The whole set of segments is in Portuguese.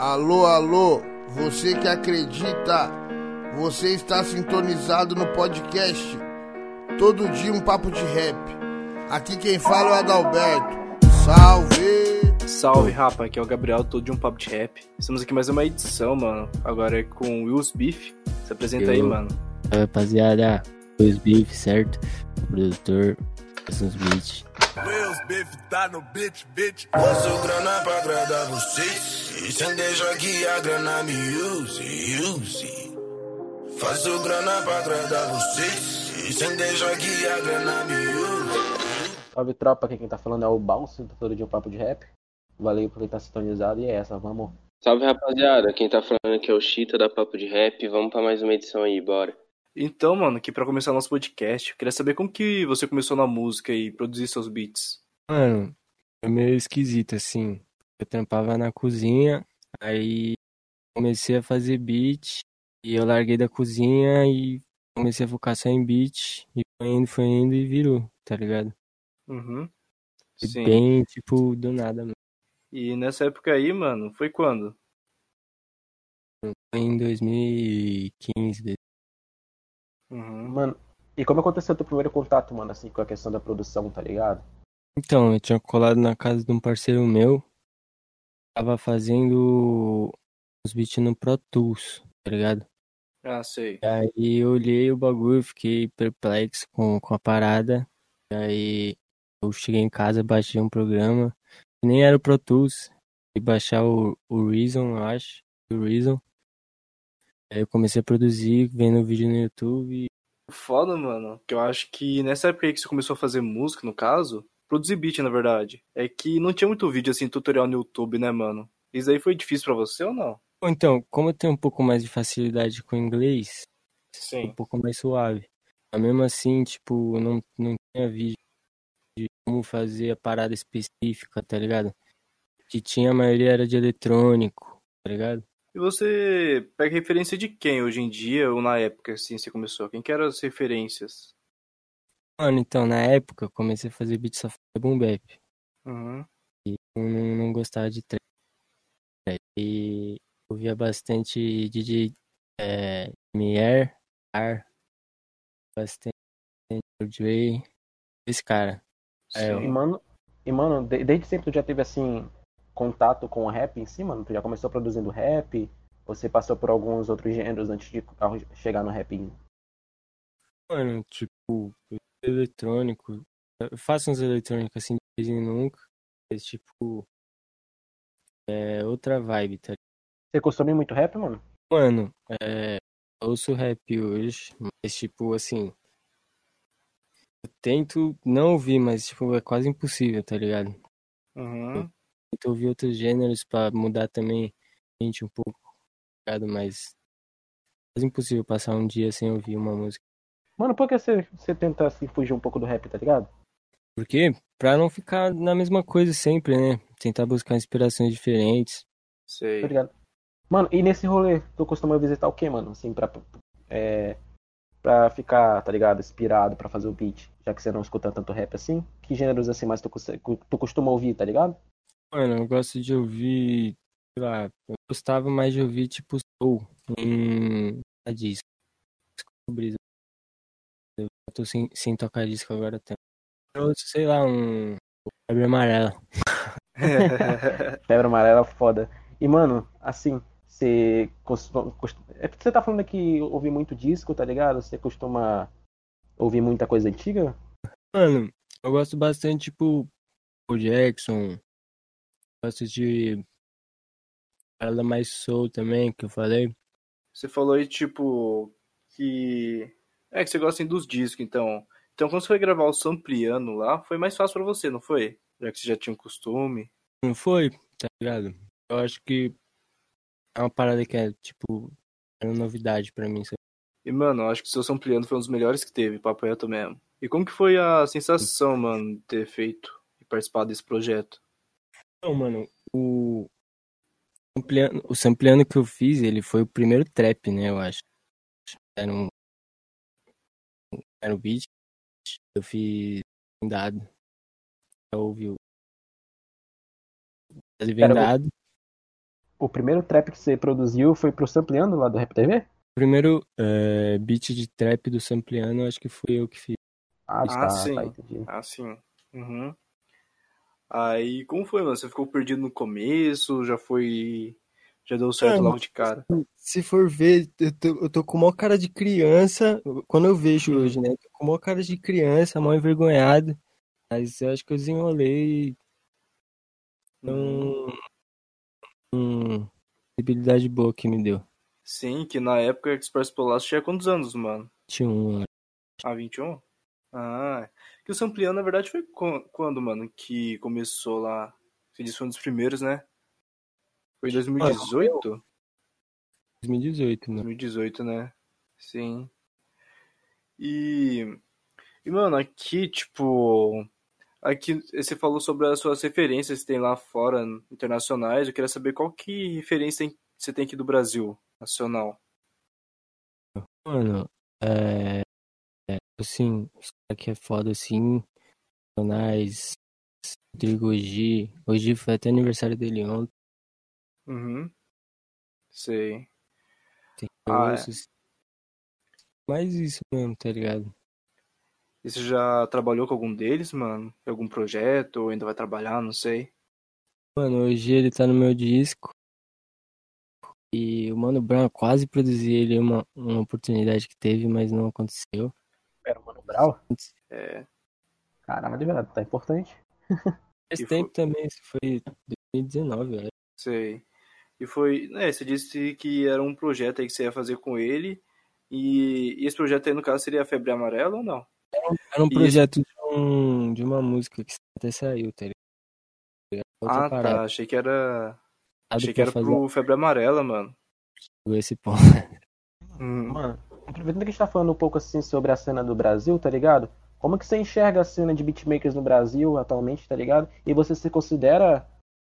Alô, alô, você que acredita, você está sintonizado no podcast. Todo dia um papo de rap. Aqui quem fala é o Adalberto. Salve! Salve, rapa, aqui é o Gabriel, todo de um papo de rap. Estamos aqui mais uma edição, mano. Agora é com o Wills Beef. Se apresenta aí, Eu. mano. Oi, rapaziada, Luiz Beef, certo? O produtor, uns beats. Meus bife tá no beat, beat. Faço grana pra agradar vocês. E sem deixar que a grana me use, use. Faço grana pra agradar vocês. E sem deixar que a grana me use. Salve tropa, aqui quem tá falando é o Bounce, do todo dia um papo de rap. Valeu por estar sintonizado e é essa, vamos. Salve rapaziada, quem tá falando aqui é o Chita da Papo de Rap. Vamos pra mais uma edição aí, bora. Então, mano, aqui pra começar nosso podcast, eu queria saber como que você começou na música e produzir seus beats. Mano, é meio esquisito, assim. Eu trampava na cozinha, aí comecei a fazer beat, e eu larguei da cozinha e comecei a focar só em beat, e foi indo, foi indo e virou, tá ligado? Uhum. Sim. Bem, tipo, do nada, mano. E nessa época aí, mano, foi quando? Foi em 2015, Uhum. Mano, e como aconteceu o teu primeiro contato, mano, assim, com a questão da produção, tá ligado? Então, eu tinha colado na casa de um parceiro meu. Tava fazendo os beats no Pro Tools, tá ligado? Ah, sei. E aí eu olhei o bagulho, fiquei perplexo com, com a parada. E aí eu cheguei em casa, baixei um programa. que Nem era o Pro Tools. E baixar o, o Reason, eu acho. O Reason. Aí eu comecei a produzir, vendo vídeo no YouTube. Foda, mano, que eu acho que nessa época aí que você começou a fazer música, no caso, produzir beat, na verdade, é que não tinha muito vídeo assim, tutorial no YouTube, né, mano? Isso aí foi difícil pra você ou não? Então, como eu tenho um pouco mais de facilidade com inglês, um Sim. pouco mais suave. Mas mesmo assim, tipo, não, não tinha vídeo de como fazer a parada específica, tá ligado? Que tinha, a maioria era de eletrônico, tá ligado? E você pega referência de quem hoje em dia ou na época, assim, você começou? Quem que eram as referências? Mano, então, na época, eu comecei a fazer beat pra boom bap. Uhum. E eu não, não gostava de trap. E ouvia bastante DJ é, MR, R, bastante Dre, esse cara. É, E, mano, e, mano de- desde sempre tu já teve, assim, contato com o rap em si, mano? Tu já começou produzindo rap? Você passou por alguns outros gêneros antes de chegar no rap? Mano, tipo, eletrônico. Eu faço uns eletrônicos assim de vez em nunca. Mas, tipo, é outra vibe, tá? Você consome muito rap, mano? Mano, é, ouço rap hoje, mas, tipo, assim. Eu tento não ouvir, mas, tipo, é quase impossível, tá ligado? Uhum. Tento ouvir outros gêneros pra mudar também a mente um pouco, tá ligado? Mas é quase impossível passar um dia sem ouvir uma música. Mano, por que você, você tenta, assim, fugir um pouco do rap, tá ligado? Por quê? Pra não ficar na mesma coisa sempre, né? Tentar buscar inspirações diferentes. Sei. Tá ligado? Mano, e nesse rolê, tu costuma visitar o quê, mano? Assim, pra, é, pra ficar, tá ligado? Inspirado pra fazer o beat, já que você não escuta tanto rap assim. Que gêneros assim mais tu, tu costuma ouvir, tá ligado? Mano, eu gosto de ouvir, sei lá, eu gostava mais de ouvir tipo soul em a disco. Brisa. Eu tô sem, sem tocar disco agora também. Eu sei lá, um Febre Amarela. Febre amarela foda. E, mano, assim, você costuma. costu- É porque você tá falando que ouve muito disco, tá ligado? Você costuma ouvir muita coisa antiga? Mano, eu gosto bastante, tipo, o Jackson. Gosto de parada mais soul também, que eu falei. Você falou aí, tipo, que. É que você gosta assim, dos discos, então. Então, quando você foi gravar o Sampliano lá, foi mais fácil pra você, não foi? Já que você já tinha um costume. Não foi, tá ligado? Eu acho que é uma parada que é, tipo, era novidade pra mim. sabe? E, mano, eu acho que o seu Sampliano foi um dos melhores que teve, papo reto mesmo. E como que foi a sensação, mano, de ter feito e participado desse projeto? Não, mano, o sampleando, o sampleando que eu fiz, ele foi o primeiro trap, né, eu acho. Era um era um beat. Eu fiz vendado. Já ouviu? Fazer Era o- vendado. o primeiro trap que você produziu foi pro Sampleando lá do Rap TV? O primeiro é, beat de trap do Sampleano, acho que fui eu que fiz. Ah, Ah, tá, sim. tá, entendi. Ah, sim. Uhum. Aí, como foi, mano? Você ficou perdido no começo? Já foi. Já deu certo É, logo de cara? Se for ver, eu tô, eu tô com maior cara de criança. Quando eu vejo Hum. hoje, né? Tô com maior cara de criança, mal envergonhado. Mas eu acho que eu desenrolei Hum. um, um visibilidade boa que me deu. Sim, que na época Express Polasso tinha quantos anos, mano? 21 anos. Ah, 21? Ah, que o Sampleando, na verdade, foi quan- quando, mano, que começou lá? Você disse que foi um dos primeiros, né? Foi em 2018? 2018, mano. 2018, né? Sim. E, e mano, aqui, tipo, aqui você falou sobre as suas referências que tem lá fora, internacionais. Eu queria saber qual que referência você tem aqui do Brasil, nacional. Mano, é. É, assim, os caras que é foda assim. Nacionais. Rodrigo Oji. Hoje foi até aniversário dele ontem. Uhum. Sei. Tem Ah, é. ossos. Mais isso mesmo, tá ligado? E você já trabalhou com algum deles, mano? Em algum projeto? Ou ainda vai trabalhar? Não sei. Mano, hoje ele tá no meu disco. E o Mano Brown quase produzi ele uma, uma oportunidade que teve, mas não aconteceu. Brown? É. Caramba, de verdade, tá importante. Faz E tempo também, isso foi 2019, velho. Sei. E foi. É, você disse que era um projeto aí que você ia fazer com ele. E, e esse projeto aí, no caso, seria a Febre Amarela ou não? Era um E projeto de, um, de uma música que até saiu, tá ligado? Ah, parada. tá. Achei que era. Achei que era fazer pro Febre Amarela, mano. esse ponto. Hum. Mano, aproveitando que a gente tá falando um pouco assim sobre a cena do Brasil, tá ligado? Como que você enxerga a cena de beatmakers no Brasil atualmente, tá ligado? E você se considera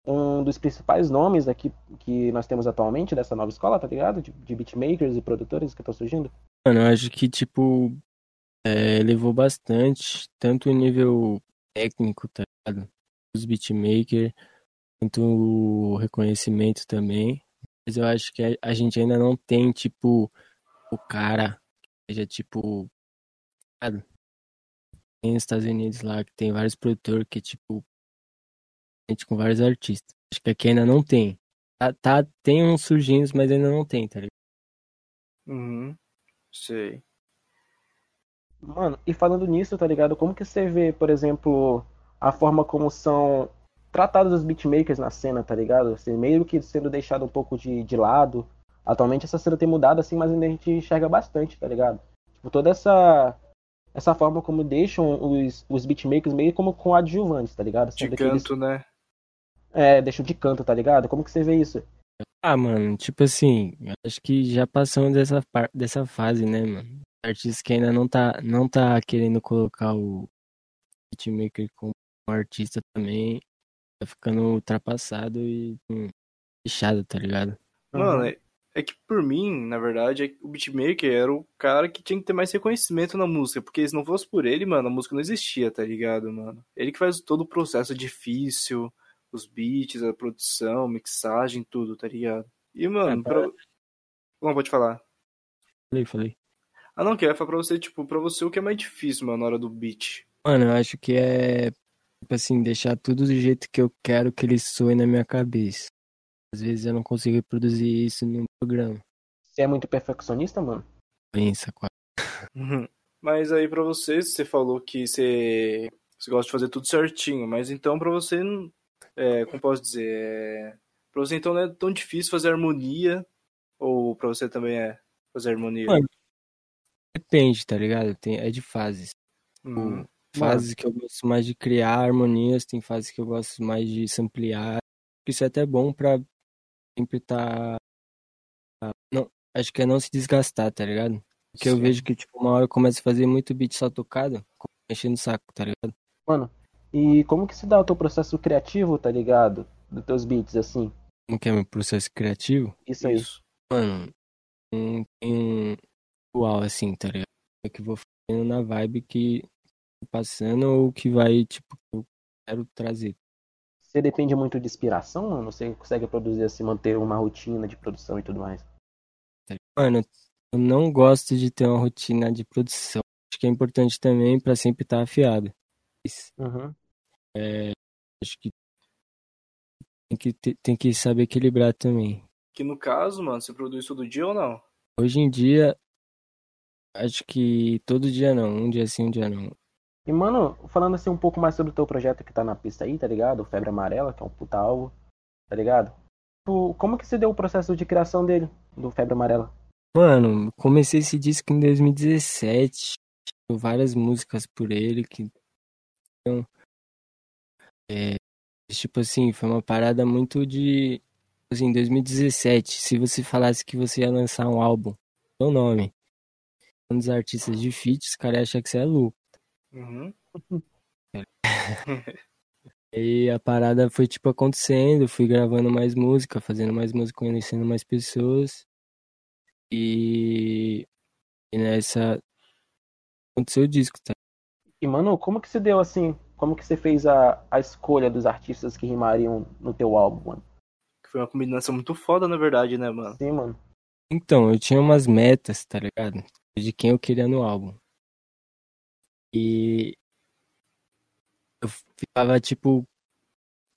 um dos principais nomes aqui que nós temos atualmente dessa nova escola, tá ligado? De, de beatmakers e produtores que estão surgindo? Mano, eu acho que, tipo, é, levou bastante, tanto o nível técnico, tá ligado? Os beatmakers, quanto o reconhecimento também. Mas eu acho que a, a gente ainda não tem, tipo, o cara que seja, tipo? Tem nos Estados Unidos lá, que tem vários produtores que, tipo, gente com vários artistas. Acho que aqui ainda não tem. Tá, tá, tem uns surgindo, mas ainda não tem, tá ligado? Uhum. Sei. Mano, e falando nisso, tá ligado? Como que você vê, por exemplo, a forma como são tratados os beatmakers na cena, tá ligado? Assim, meio que sendo deixado um pouco de, de lado. Atualmente essa cena tem mudado assim, mas ainda a gente enxerga bastante, tá ligado? Tipo, toda essa essa forma como deixam os, os beatmakers meio como com adjuvantes, tá ligado? De Sendo eles, canto, né? é, deixam de canto, tá ligado? Como que você vê isso? Ah, mano, tipo assim, acho que já passamos dessa, par- dessa fase, né, mano? Artista que ainda não tá, não tá querendo colocar o beatmaker como um artista também, tá ficando ultrapassado e hum, fechado, tá ligado? Mano, Uhum. É, que por mim, na verdade, é que o beatmaker era o cara que tinha que ter mais reconhecimento na música, porque se não fosse por ele, mano, a música não existia, tá ligado, mano? Ele que faz todo o processo difícil, os beats, a produção, mixagem, tudo, tá ligado? E, mano, É, pra... Não, pode falar. Falei, falei. Ah, não, que eu ia falar pra você, tipo, pra você o que é mais difícil, mano, na hora do beat. Mano, eu acho que é, tipo assim, deixar tudo do jeito que eu quero que ele soe na minha cabeça. Às vezes eu não consigo reproduzir isso no programa. Você é muito perfeccionista, mano? Pensa, quase. Uhum. Mas aí pra você, você falou que você, você gosta de fazer tudo certinho, mas então pra você, não- é, como posso dizer, é... pra você então não é tão difícil fazer harmonia, ou pra você também é fazer harmonia? Mano, Depende, tá ligado? Tem, é de fases. Hum, Fases que eu gosto mais de criar harmonias, tem fases que eu gosto mais de samplear. Isso é até bom pra sempre tá. Não, acho que é não se desgastar, tá ligado? Porque eu sim. vejo que, tipo, uma hora eu começo a fazer muito beat só tocado, enchendo o saco, tá ligado? Mano, e como que se dá o teu processo criativo, tá ligado? Dos teus beats, assim? Como que é meu processo criativo? Isso aí. Isso. Mano, tem um uau assim, tá ligado? É que eu vou fazendo na vibe que tô passando ou que vai, tipo, eu quero trazer. Você depende muito de inspiração, mano? Você consegue produzir assim, manter uma rotina de produção e tudo mais? Mano, eu não gosto de ter uma rotina de produção. Acho que é importante também pra sempre estar afiado. Mas, Uhum. acho que tem que, ter- tem que saber equilibrar também. Que no caso, mano, você produz todo dia ou não? Hoje em dia, acho que todo dia não. Um dia sim, um dia não. E, mano, falando assim um pouco mais sobre o teu projeto que tá na pista aí, tá ligado? O Febre Amarela, que é um puta alvo, tá ligado? Tipo, Como que se deu o processo de criação dele, do Febre Amarela? Mano, comecei esse disco em 2017. Tinha várias músicas por ele que. Então, é, tipo assim, foi uma parada muito de. Assim, 2017. Se você falasse que você ia lançar um álbum, seu nome, um dos artistas de feat, os caras acham que você é louco. Uhum. E a parada foi, tipo, acontecendo. Fui gravando mais música, fazendo mais música, conhecendo mais pessoas. E. E nessa. Aconteceu o disco, tá? E, mano, como que se deu assim? Como que você fez a, a escolha dos artistas que rimariam no teu álbum, mano? Que foi uma combinação muito foda, na verdade, né, mano? Sim, mano. Então, eu tinha umas metas, tá ligado? De quem eu queria no álbum. E eu ficava, tipo,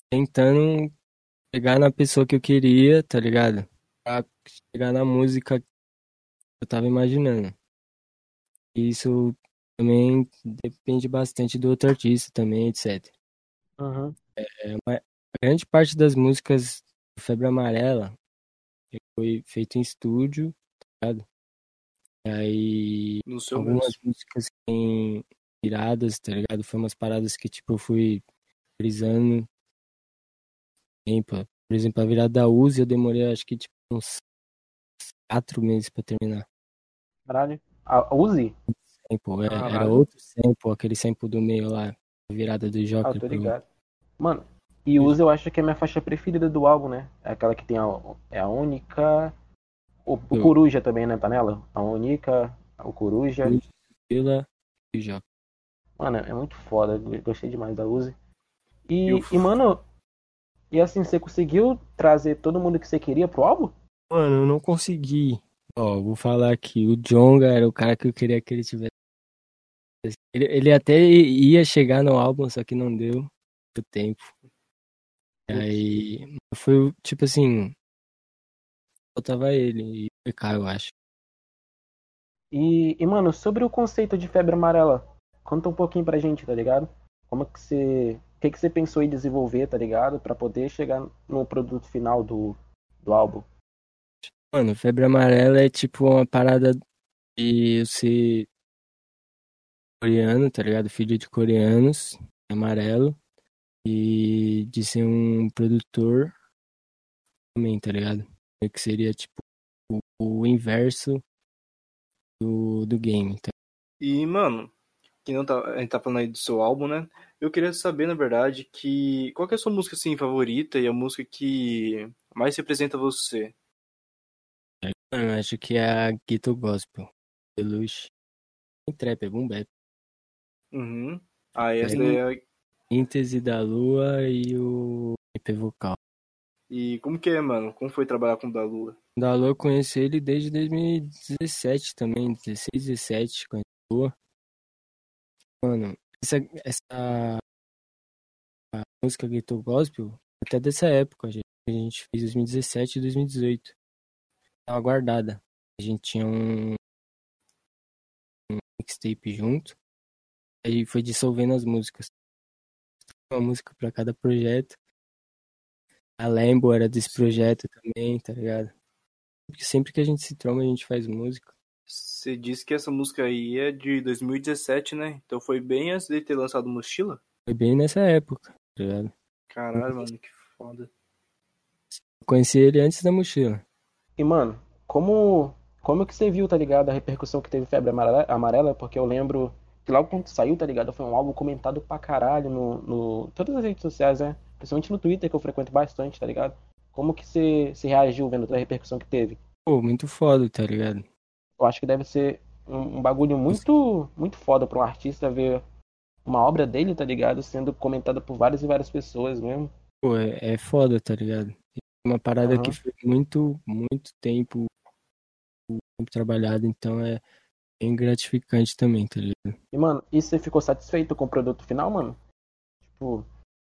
tentando chegar na pessoa que eu queria, tá ligado? Pra chegar na música que eu tava imaginando. E isso também depende bastante do outro artista também, etc. Uhum. A grande parte das músicas do Febre Amarela foi feito em estúdio, tá ligado? E aí algumas mesmo. músicas têm iradas, tá ligado? Foi umas paradas que, tipo, eu fui frisando. Por exemplo, a virada da Uzi eu demorei acho que tipo uns quatro meses pra terminar. Caralho. A Uzi? Tempo, é, era outro sample, aquele sample do meio lá, a virada do Ah, Joker tô pro- ligado. Mano, e Uzi eu acho que é a minha faixa preferida do álbum, né? É aquela que tem a, é a única. O, o Eu- Coruja também, né? Tá nela? A única, o Coruja. Vila e Joker. Mano, é muito foda. Gostei demais da Uzi. E, E e, mano, e assim, você conseguiu trazer todo mundo que você queria pro álbum? Mano, eu não consegui. Ó, vou falar aqui, o Jonga era o cara que eu queria que ele tivesse. Ele, ele até ia chegar no álbum, só que não deu o tempo. E aí, foi tipo assim, faltava ele e o PK, eu acho. E, e, mano, sobre o conceito de febre amarela, conta um pouquinho pra gente, tá ligado? Como que você. O que, que você pensou em desenvolver, tá ligado? Pra poder chegar no produto final do, do álbum. Mano, febre amarela é tipo uma parada de eu ser coreano, tá ligado? Filho de coreanos, amarelo, e de ser um produtor também, tá ligado? Que seria tipo o, o inverso do, do game, tá? E, mano, que não tá, a gente tá falando aí do seu álbum, né? Eu queria saber, na verdade, que qual que é a sua música assim favorita e a música que mais representa você? Eu acho que é a Ghetto Gospel, Deluxe. Trap, é boom bap. Uhum. Ah, essa É. daí é... Síntese da Lua e o EP vocal. E como que é, mano? Como foi trabalhar com o da Lua? Da Lua eu conheci ele desde 2017 também, 16, 17, conheci a Lua. Mano, essa, essa música Ghetto Gospel, até dessa época, gente. A gente fez 2017 e 2018. Tava guardada. A gente tinha um, um mixtape junto. Aí foi dissolvendo as músicas. Uma música pra cada projeto. A Lambo era desse projeto também, tá ligado? Porque sempre que a gente se tromba, a gente faz música. Você disse que essa música aí é de 2017, né? Então foi bem antes de ter lançado Mochila? Foi bem nessa época, tá ligado? Caralho, mano, que foda. Conheci ele antes da mochila. E, mano, como, como que você viu, tá ligado? A repercussão que teve Febre Amarela, Amarela, porque eu lembro que logo quando saiu, tá ligado? Foi um álbum comentado pra caralho no, no todas as redes sociais, né? Principalmente no Twitter, que eu frequento bastante, tá ligado? Como que você se reagiu vendo toda a repercussão que teve? Pô, muito foda, tá ligado? Eu acho que deve ser um, um bagulho muito, muito foda pra um artista ver uma obra dele, tá ligado? Sendo comentada por várias e várias pessoas mesmo. Pô, é, é foda, tá ligado? Uma parada Aham. que foi muito, muito tempo, tempo trabalhado, então é bem gratificante também, tá ligado? E, mano, e você ficou satisfeito com o produto final, mano? Tipo,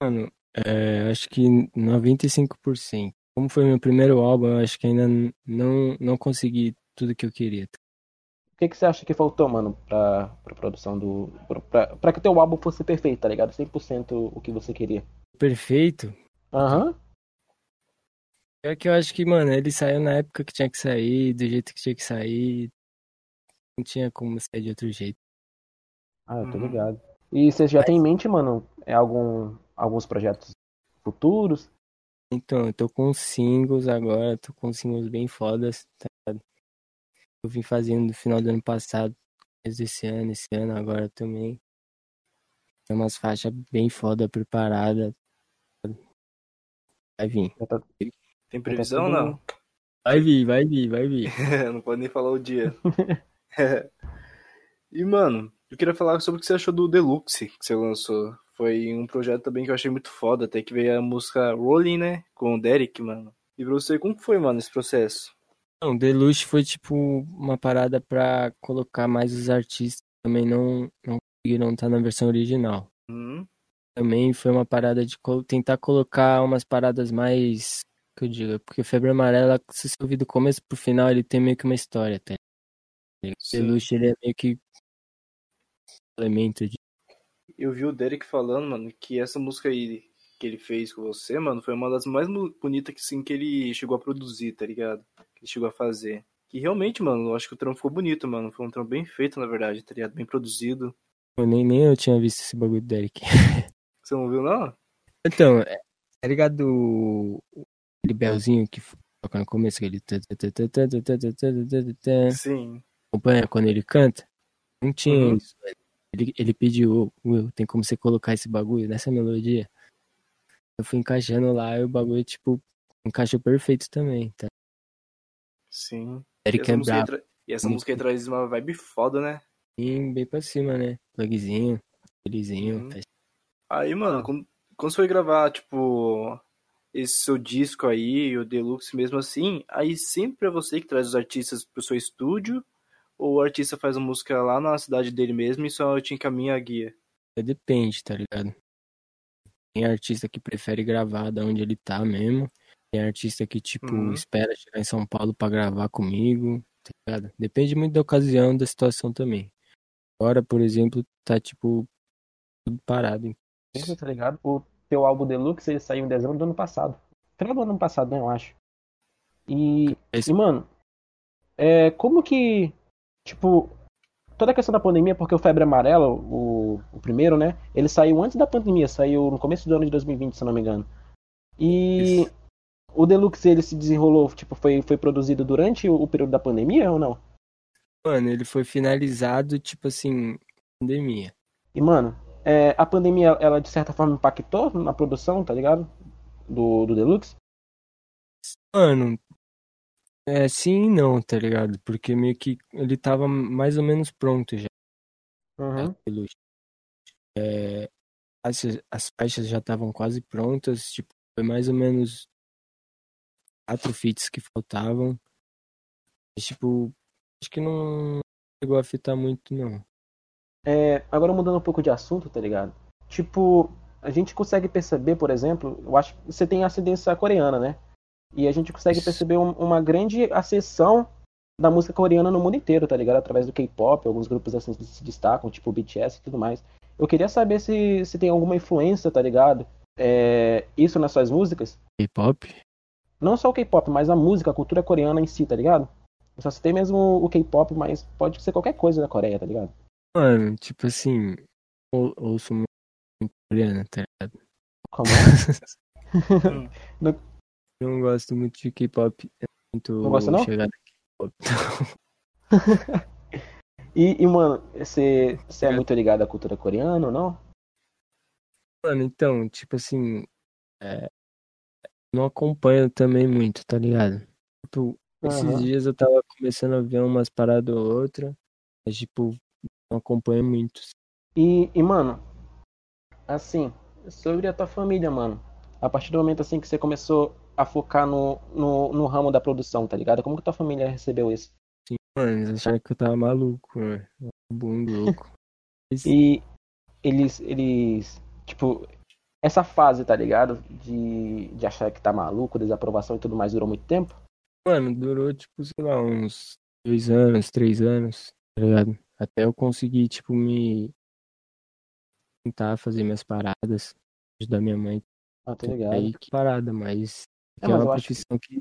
Mano, é, acho que 95%. Como foi meu primeiro álbum, eu acho que ainda não, não consegui tudo que eu queria. o que, que você acha que faltou, mano, pra, pra produção do. Pra, pra que o teu álbum fosse perfeito, tá ligado? 100% o que você queria. Perfeito? Aham. É que eu acho que, mano, ele saiu na época que tinha que sair, do jeito que tinha que sair. Não tinha como sair de outro jeito. Ah, eu tô Uhum. ligado. E você já tem em mente, mano, é algum, alguns projetos futuros? Então, eu tô com singles agora, tô com singles bem fodas, tá ligado? Eu vim fazendo no final do ano passado, desse ano, esse ano agora também. Tem umas faixas bem foda preparadas. Vai vir. Tá, Tem previsão, tudo- não? Vai vir, vai vir, vai vir. não pode nem falar o dia. e, mano, eu queria falar sobre o que você achou do Deluxe que você lançou. Foi um projeto também que eu achei muito foda, até que veio a música Rolling, né? Com o Derek, mano. E pra você, como foi, mano, esse processo? Não, Deluxe foi tipo uma parada pra colocar mais os artistas que também não, não conseguiram estar na versão original. Hum, Também foi uma parada de colo- tentar colocar umas paradas mais. Que eu digo, porque Febre Amarela, se você ouvir do começo pro final, ele tem meio que uma história, sim. Deluxe, ele é meio que. elemento de. Eu vi o Derek falando, mano, que essa música aí que ele fez com você, mano, foi uma das mais bonitas que, sim, que ele chegou a produzir, tá ligado? ele chegou a fazer. Que realmente, mano, eu acho que o trampo ficou bonito, mano. Foi um trampo bem feito, na verdade, tá ligado? Bem produzido. Eu nem, nem eu tinha visto esse bagulho do Derek. Você não viu, não? Então, é, tá ligado o... aquele belzinho que toca no começo, aquele... Sim. Acompanha quando ele canta? Não tinha uhum. isso. Ele, ele pediu, Will, tem como você colocar esse bagulho nessa melodia? Eu fui encaixando lá e o bagulho, tipo, encaixou perfeito também, tá? Sim. E Eric essa, é música, tra- e essa música aí traz uma vibe foda, né? bem, bem pra cima, né? Plugzinho, felizinho. Uhum. Aí, mano, quando, quando você foi gravar, tipo, esse seu disco aí, o Deluxe mesmo assim, aí sempre é você que traz os artistas pro seu estúdio, ou o artista faz a música lá na cidade dele mesmo e só te encaminha a guia? Depende, tá ligado? Tem artista que prefere gravar da onde ele tá mesmo. Tem artista que, tipo, Uhum. espera chegar em São Paulo pra gravar comigo, tá ligado? Depende muito da ocasião, da situação também. Agora, por exemplo, tá, tipo, tudo parado. Isso, tá ligado? O teu álbum Deluxe ele saiu em dezembro do ano passado. Final do ano passado, né, eu acho. E, Esse- e mano, é, como que, tipo, toda a questão da pandemia, porque o Febre Amarela, o, o primeiro, né, ele saiu antes da pandemia, saiu no começo do ano de 2020, se não me engano. E Isso. O Deluxe, ele se desenrolou, tipo, foi, foi produzido durante o, o período da pandemia ou não? Mano, ele foi finalizado, tipo assim, pandemia. E, mano, é, a pandemia, ela de certa forma impactou na produção, tá ligado? Do, do Deluxe? Mano, é sim e não, tá ligado? Porque meio que ele tava mais ou menos pronto já. Uhum. pelo- É, as, as faixas já estavam quase prontas, tipo, foi mais ou menos quatro fits que faltavam. Mas, tipo, acho que não chegou a afetar muito, não. É, agora mudando um pouco de assunto, tá ligado? Tipo, a gente consegue perceber, por exemplo, eu acho que você tem ascendência coreana, né? E a gente consegue Isso. perceber um- uma grande acessão da música coreana no mundo inteiro, tá ligado? Através do K-pop, alguns grupos assim se destacam, tipo o BTS e tudo mais. Eu queria saber se, se tem alguma influência, tá ligado? É, isso nas suas músicas. K-pop? Não só o K-pop, mas a música, a cultura coreana em si, tá ligado? Eu só citei mesmo o K-pop, mas pode ser qualquer coisa da Coreia, tá ligado? Mano, tipo assim, ou, ouço muito coreano, tá ligado? Como é? Não gosto muito de K-pop, é muito Não gosta, não? chegada K-pop. E, e, mano, você você é muito ligado à cultura coreana ou não? Mano, então, tipo assim, é, não acompanho também muito, tá ligado? Tipo, esses Aham. dias eu tava começando a ver umas paradas ou outra, mas tipo, não acompanho muito. E, e, mano, assim, sobre a tua família, mano. a partir do momento assim que você começou a focar no, no, no ramo da produção, tá ligado? Como que tua família recebeu isso? Sim, mano, eles acharam que eu tava maluco, mano. Um bom louco. E eles, eles, tipo, essa fase, tá ligado? De, de achar que tá maluco, desaprovação e tudo mais, durou muito tempo? Mano, durou, tipo, sei lá, uns dois anos, três anos, tá ligado? Até eu conseguir, tipo, me tentar fazer minhas paradas, ajudar minha mãe. Ah, tô ligado. Aí que parada, mas É, é mas uma acho que- profissão que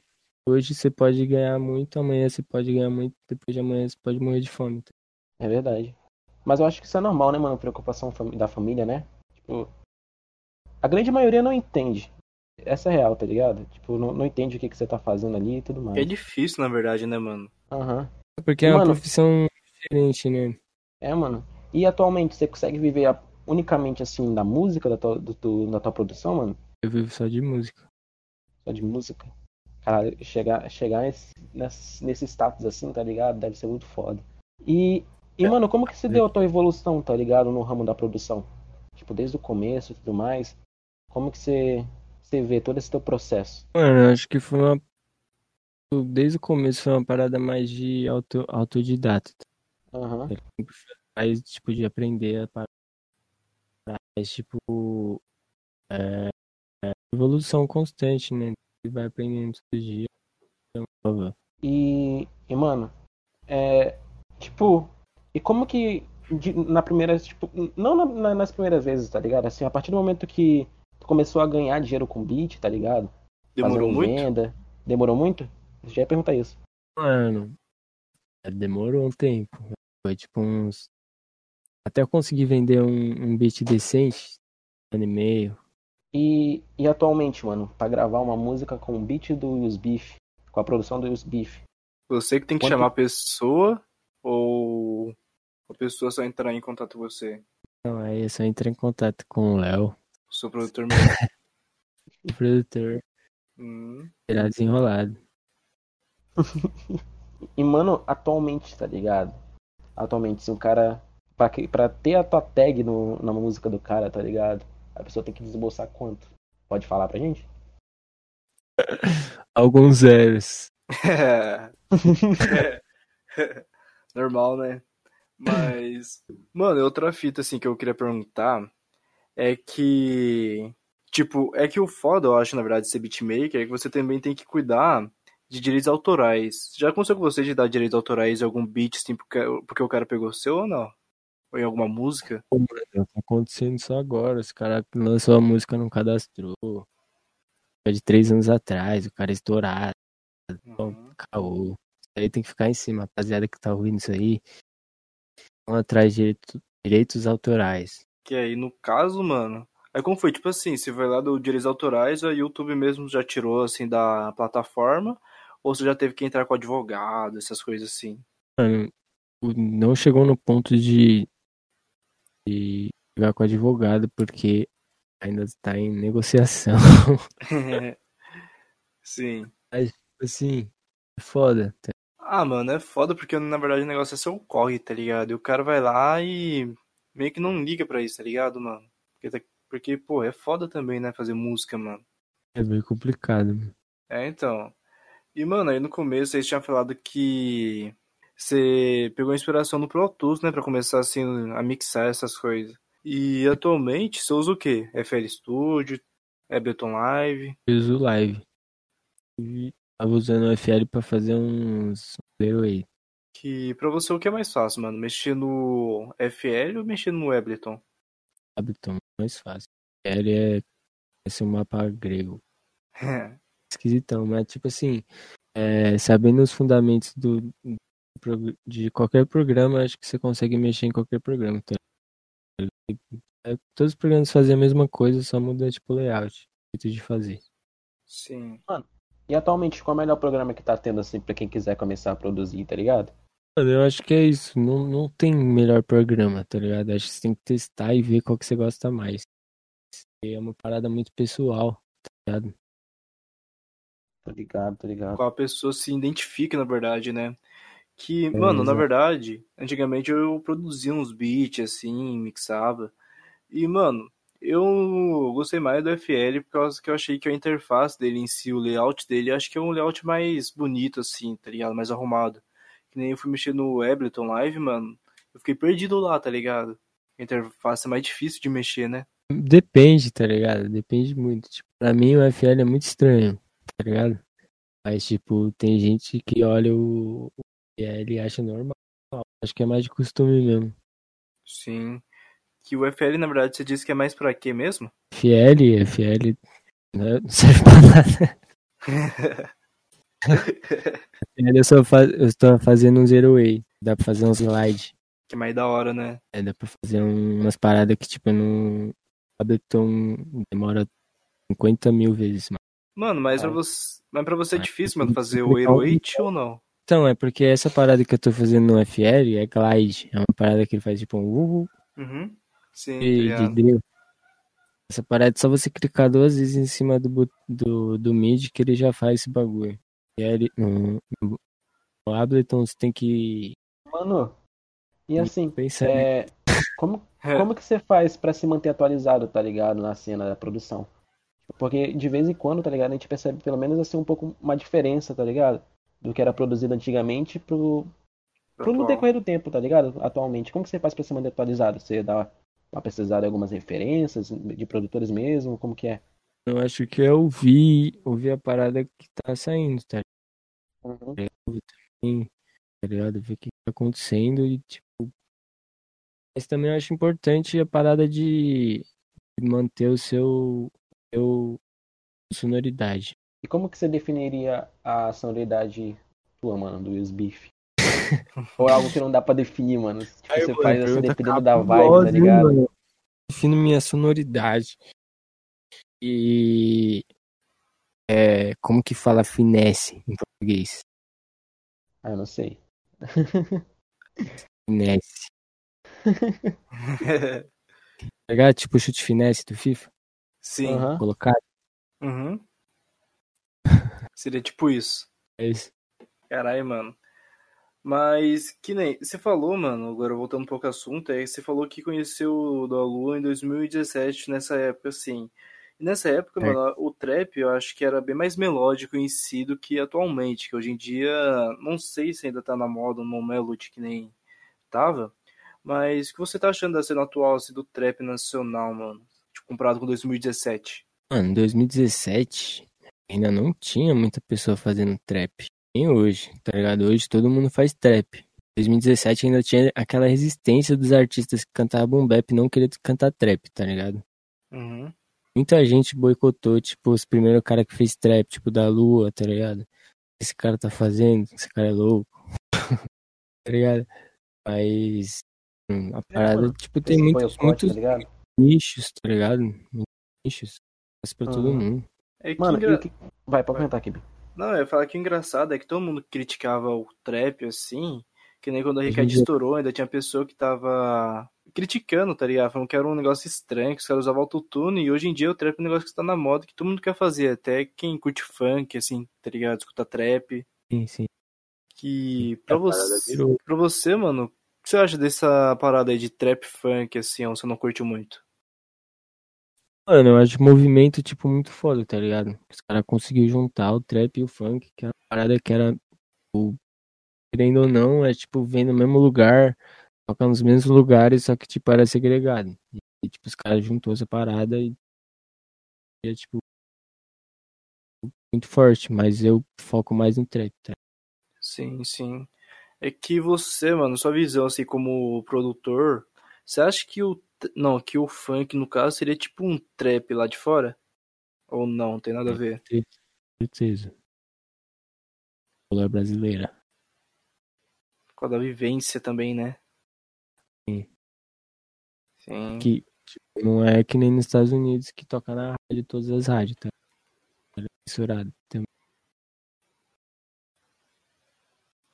hoje você pode ganhar muito, amanhã você pode ganhar muito, depois de amanhã você pode morrer de fome. tá? É verdade. Mas eu acho que isso é normal, né, mano? Preocupação da família, né? Tipo, a grande maioria não entende. Essa é real, tá ligado? Tipo, não, não entende o que, que você tá fazendo ali e tudo mais. É difícil, na verdade, né, mano? Aham. Porque é uma Mano- profissão diferente, né? É, mano. E atualmente você consegue viver a- unicamente assim da música, da tua, do- do- da tua produção, mano? Eu vivo só de música. Só de música? Cara, chegar, chegar nesse, nesse, nesse status assim, tá ligado? Deve ser muito foda. E, e mano, como que se deu a tua evolução, tá ligado? No ramo da produção? Tipo, desde o começo e tudo mais. Como que você, você vê todo esse teu processo? Mano, acho que foi uma. Desde o começo foi uma parada mais de auto, autodidata. Aham. Mais, tipo, de aprender a parar. Mas, tipo. É, é evolução constante, né? Você vai aprendendo todo dia. Então. E, e mano, é. Tipo, e como que. de- na primeira. Tipo, não na- na- nas primeiras vezes, tá ligado? Assim, a partir do momento que começou a ganhar dinheiro com beat, tá ligado? Demorou Fazendo muito? Venda. Demorou muito? Eu já ia perguntar isso. Mano, é, demorou um tempo. Foi tipo uns. Até eu conseguir vender um, um beat decente, um ano e meio. E, e atualmente, mano, pra gravar uma música com o beat do Yus Beef, com a produção do Yus Beef, Você que tem que Quanto- chamar a pessoa ou a pessoa só entrar em contato com você? Então, aí é só entrar em contato com o Léo, O seu produtor mesmo? o produtor, Hum, será desenrolado. E, mano, atualmente, tá ligado? Atualmente, se o cara. Pra, que- pra ter a tua tag no, na música do cara, tá ligado? A pessoa tem que desembolsar quanto? Pode falar pra gente? Alguns zeros. Normal, né? Mas, mano, outra fita assim que eu queria perguntar é que, tipo, é que o foda, eu acho, na verdade, de ser beatmaker é que você também tem que cuidar de direitos autorais. Já aconteceu com você de dar direitos autorais em algum beat, assim, porque, porque o cara pegou o seu ou não? Ou em alguma música? Tá acontecendo só agora. Os caras lançou a música não cadastrou. É de três anos atrás, o cara é estourado, Uhum. caô. Isso aí tem que ficar em cima, rapaziada que tá ouvindo isso aí. Vão atrás de direito- direitos autorais. Que aí, no caso, mano. Aí como foi? Tipo assim, você vai lá do direitos autorais, a YouTube mesmo já tirou, assim, da plataforma, ou você já teve que entrar com advogado, essas coisas assim? Mano, não chegou no ponto de, de jogar com advogado, porque ainda está em negociação. Sim. Assim, é foda. tá? Ah, mano, é foda porque na verdade o negócio é seu corre, tá ligado? E o cara vai lá e meio que não liga pra isso, tá ligado, mano? Porque, tá- porque, pô, é foda também, né, fazer música, mano. É bem complicado. mano. É, então. E, mano, aí no começo vocês tinham falado que você pegou inspiração no Pro Tools, né, pra começar, assim, a mixar essas coisas. E atualmente você usa o quê? FL Studio, Ableton Live? Eu uso live. E tava usando o FL pra fazer uns aí. Que pra você o que é mais fácil, mano? Mexer no FL ou mexer no Ableton? Ableton, mais fácil. FL é esse um mapa grego. Esquisitão, mas tipo assim, é, sabendo os fundamentos do, de qualquer programa, acho que você consegue mexer em qualquer programa. Tá? É, todos os programas fazem a mesma coisa, só muda tipo o layout, jeito de fazer. Sim. E atualmente, qual é o melhor programa que tá tendo, assim, pra quem quiser começar a produzir, tá ligado? Mano, eu acho que é isso. Não, não tem melhor programa, tá ligado? Acho que você tem que testar e ver qual que você gosta mais. É uma parada muito pessoal, tá ligado? Tô ligado, tô ligado. qual a pessoa se identifica, na verdade, né? Que, É, mano, na verdade, antigamente eu produzia uns beats assim, mixava. E, mano, Eu gostei mais do FL por causa que eu achei que a interface dele em si, o layout dele, acho que é um layout mais bonito, assim, tá ligado? Mais arrumado. Que nem eu fui mexer no Ableton Live, mano. Eu fiquei perdido lá, tá ligado? A interface é mais difícil de mexer, né? Depende, tá ligado? Depende muito. Tipo, pra mim o FL é muito estranho, tá ligado? Mas, tipo, tem gente que olha o, FL e acha normal. Acho que é mais de costume mesmo. Sim. Que o FL, na verdade, você disse que é mais pra quê mesmo? FL, FL né? não serve pra nada. Eu só faz, eu estou fazendo um zero way. Dá pra fazer um slide. Que é mais da hora, né? É, dá pra fazer um- umas paradas que, tipo, no Ableton demora 50 mil vezes mais. Mano, mas pra É. você, mas pra você é difícil, mano, fazer o um 808 ou não? Então, é porque essa parada que eu tô fazendo no FL é glide. É uma parada que ele faz tipo um uh, uh, Uhum. Sim, tá de, drill. Essa parada é só você clicar duas vezes em cima do, do, do MIDI que ele já faz esse bagulho. E ele- no, Ableton você tem que Mano, e assim, pensar. é, como, É. como que você faz pra se manter atualizado, tá ligado, na cena da produção? Porque de vez em quando, tá ligado, a gente percebe pelo menos assim um pouco uma diferença, tá ligado? Do que era produzido antigamente pro, pro no decorrer do tempo, tá ligado? Atualmente. Como que você faz pra se manter atualizado? Você dá uma pesquisada em algumas referências de produtores mesmo? Como que é? Eu acho que é ouvir, ouvir a parada que tá saindo, tá Uhum. Sim, tá ligado? Ver o que tá acontecendo e, tipo. Mas também eu acho importante a parada de, manter o seu, seu sonoridade. E como que você definiria a sonoridade tua, mano, do Will Beef? Ou é algo que não dá pra definir, mano? Tipo, você faz assim, dependendo da vibe, tá ligado? Defino minha sonoridade. E. É, como que fala finesse em português? Ah, eu não sei. Finesse. Ligado? Tipo chute finesse do FIFA? Sim. Aham. Colocar. Uhum. Seria tipo isso. É isso. Caralho, mano. Mas, que nem. Você falou, mano, agora voltando um pouco ao assunto, é que você falou que conheceu o Dalu em 2017, nessa época, assim. E nessa época, É. mano, o trap eu acho que era bem mais melódico em si do que atualmente, que hoje em dia, não sei se ainda tá na moda um melody que nem tava, mas o que você tá achando da cena atual, assim, do trap nacional, mano? Tipo, comparado com 2017. Mano, em 2017 ainda não tinha muita pessoa fazendo trap. Nem hoje, tá ligado? Hoje todo mundo faz trap. Em 2017 ainda tinha aquela resistência dos artistas que cantavam boom bap e não querer cantar trap, tá ligado? Uhum. Muita gente boicotou, tipo, os primeiros cara que fez trap, tipo, da Lua, tá ligado? Esse cara tá fazendo, esse cara é louco. tá ligado? Mas hum, a parada, mano, tipo, tem Esse muitos, tá nichos, tá ligado? Muitos nichos. Faz pra todo Aham. mundo. É que Mano, engra- que... Vai, pode comentar, Kibi. Não, eu ia falar que o engraçado é que todo mundo criticava o trap assim, que nem quando a Ricardo estourou, ainda tinha pessoa que tava criticando, tá ligado? Falando que era um negócio estranho, que os caras usavam autotune, e hoje em dia o trap é um negócio que tá na moda, que todo mundo quer fazer, até quem curte funk, assim, tá ligado? Escuta trap, Sim, sim. que pra parada você, virou. pra você, mano, o que você acha dessa parada aí de trap funk, assim, ou você não curte muito? Mano, eu acho movimento, tipo, muito foda, tá ligado? Os caras conseguiram juntar o trap e o funk, que é uma parada que era, tipo, querendo ou não, é tipo, vem no mesmo lugar, toca nos mesmos lugares, só que, tipo, era segregado. E, tipo, os caras juntou essa parada e é, tipo, muito forte, mas eu foco mais no trap, tá? Sim, sim. É que você, mano, sua visão assim como produtor, você acha que o não, que o funk no caso seria tipo um trap lá de fora? Ou não, tem nada a ver? Certeza. Popular brasileira. Com a da vivência também, né? Sim. Que tipo, não é que nem nos Estados Unidos que toca na rádio, todas as rádios, tá? É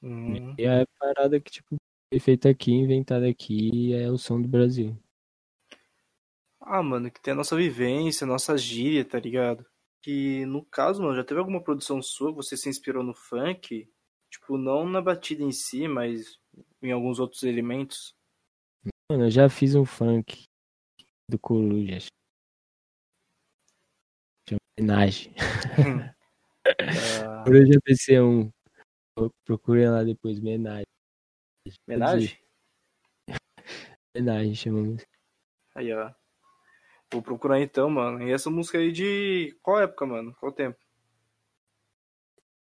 Hum, E é a parada que, tipo, foi feita aqui, inventada aqui, é o som do Brasil. Ah, mano, que tem a nossa vivência, a nossa gíria, tá ligado? Que no caso, mano, já teve alguma produção sua que você se inspirou no funk? Tipo, não na batida em si, mas em alguns outros elementos? Mano, eu já fiz um funk do Corujas. Homenagem. Ah, Por hoje a PC1. Procurem lá depois, homenagem. homenagem? Homenagem, chamamos. Aí, ó. Vou procurar então, mano. E essa música aí de qual época, mano? Qual tempo?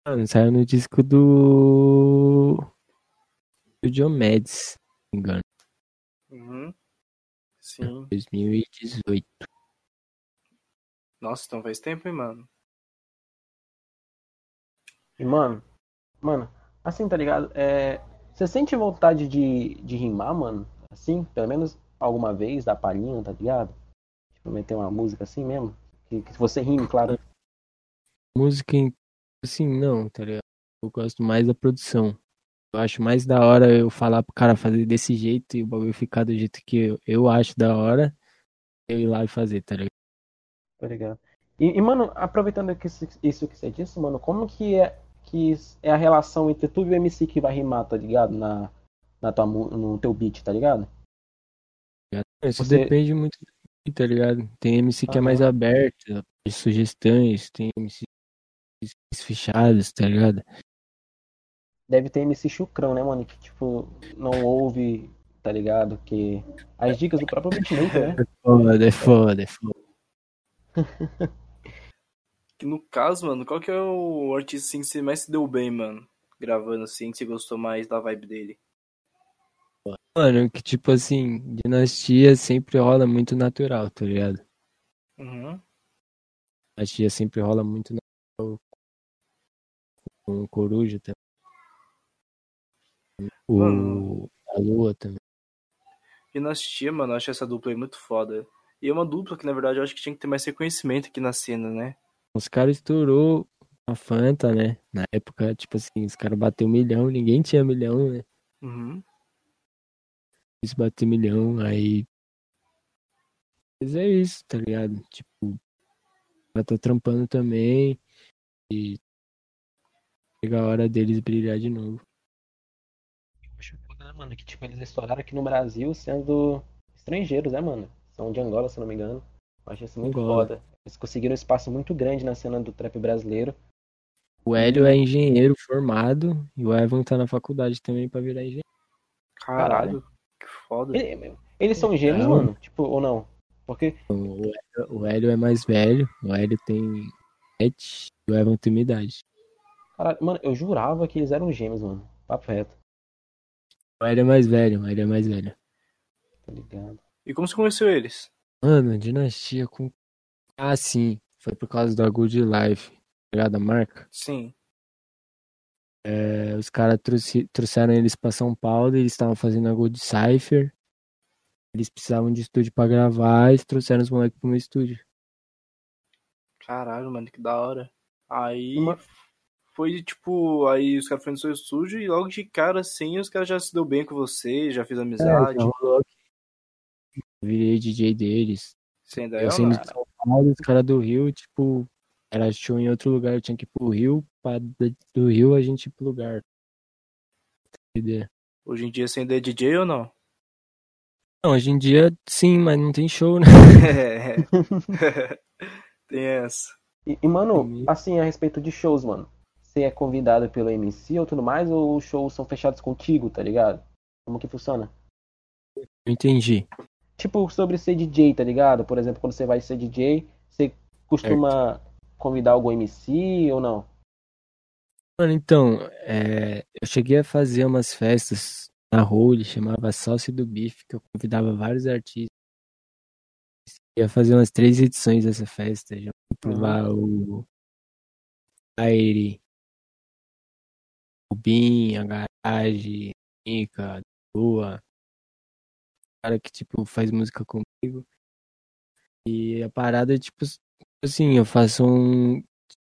Mano, saiu no disco do. Do Diomedes, se não me engano. Uhum. Sim. 2018. Nossa, então faz tempo, hein, mano? E, mano, mano, assim, tá ligado? É, você sente vontade de, de rimar, mano? Assim, pelo menos alguma vez, dar palhinha, tá ligado? Tipo, meter uma música assim mesmo? Que, que você rime, claro. Música, em- assim, não, tá ligado? Eu gosto mais da produção. Eu acho mais da hora eu falar pro cara fazer desse jeito e o bagulho ficar do jeito que eu, eu acho da hora, eu ir lá e fazer, tá ligado? Tá ligado? E, e, mano, aproveitando que isso, isso que você disse, mano, como que é, que é a relação entre tu e o MC que vai rimar, tá ligado? Na, na tua, no teu beat, tá ligado? Isso Você- depende muito do tá ligado? Tem MC que é mais aberto, de sugestões, tem MC mais fechados, tá ligado? Deve ter MC chucrão, né, mano? Que, tipo, não ouve, tá ligado? Que as dicas do próprio beatmaker, né? Foda, é foda, é foda. Que no caso, mano, qual que é o artista assim, que você mais se deu bem, mano? Gravando assim, que você gostou mais da vibe dele? Mano, que tipo assim, dinastia sempre rola muito natural, tá ligado? Uhum. Dinastia sempre rola muito natural com coruja também. O Mano. a lua também. Dinastia, mano, eu acho essa dupla aí muito foda. E é uma dupla que, na verdade, eu acho que tinha que ter mais reconhecimento aqui na cena, né? Os caras estourou a Fanta, né? Na época, tipo assim, os caras bateu um milhão, ninguém tinha milhão, né? Uhum. Eles bateu milhão, aí. Mas é isso, tá ligado? Tipo, ela tá trampando também e chega a hora deles brilhar de novo. Eu acho foda, né, mano? Que, tipo, eles estouraram aqui no Brasil sendo estrangeiros, né, mano? São de Angola, se eu não me engano. Eu acho isso muito Angola. foda. Eles conseguiram um espaço muito grande na cena do trap brasileiro. O Hélio é engenheiro formado e o Evan tá na faculdade também pra virar engenheiro. Caralho, que foda. Ele- Eles são gêmeos, Não. mano? Tipo, ou não? Porque, O Hélio, o Hélio é mais velho, o Hélio tem 7 e o Evan tem minha idade. caralho, mano, eu jurava que eles eram gêmeos, mano. Papo reto, O Hélio é mais velho, o Hélio é mais velho. tá ligado? E como você conheceu eles? Mano, dinastia com. Ah, sim. Foi por causa da Good Life. Tá ligado? A marca. Sim. É, os caras trouxe- trouxeram eles pra São Paulo, eles estavam fazendo a Good Cypher. Eles precisavam de estúdio pra gravar, eles trouxeram os moleques pro meu estúdio. Caralho, mano, que da hora. Aí Uma- foi tipo, aí os caras foram no seu estúdio e logo de cara assim os caras já se deu bem com você, já fez amizade. É, já rolou aqui. Virei DJ deles. Você ainda é Eu ou sendo de São Paulo, os caras do Rio, tipo, era show em outro lugar, eu tinha que ir pro Rio, pra, do Rio a gente ir pro lugar. Ideia. Hoje em dia você ainda é DJ ou não? Não, hoje em dia sim, mas não tem show, né? É. Tem essa. E, e, mano, assim, a respeito de shows, mano. Você é convidado pelo MC ou tudo mais, ou os shows são fechados contigo, tá ligado? Como que funciona? Eu entendi. Tipo, sobre ser DJ, tá ligado? Por exemplo, quando você vai ser DJ, você costuma convidar algum MC ou não? Mano, então, é, eu cheguei a fazer umas festas na Role, chamava Salsa do Bife, que eu convidava vários artistas. Ia fazer umas três edições dessa festa, já fui por Uhum. o Aire, o Bin, a Garage, Nica, Lua, cara que, tipo, faz música comigo. E a parada é, tipo, assim, eu faço um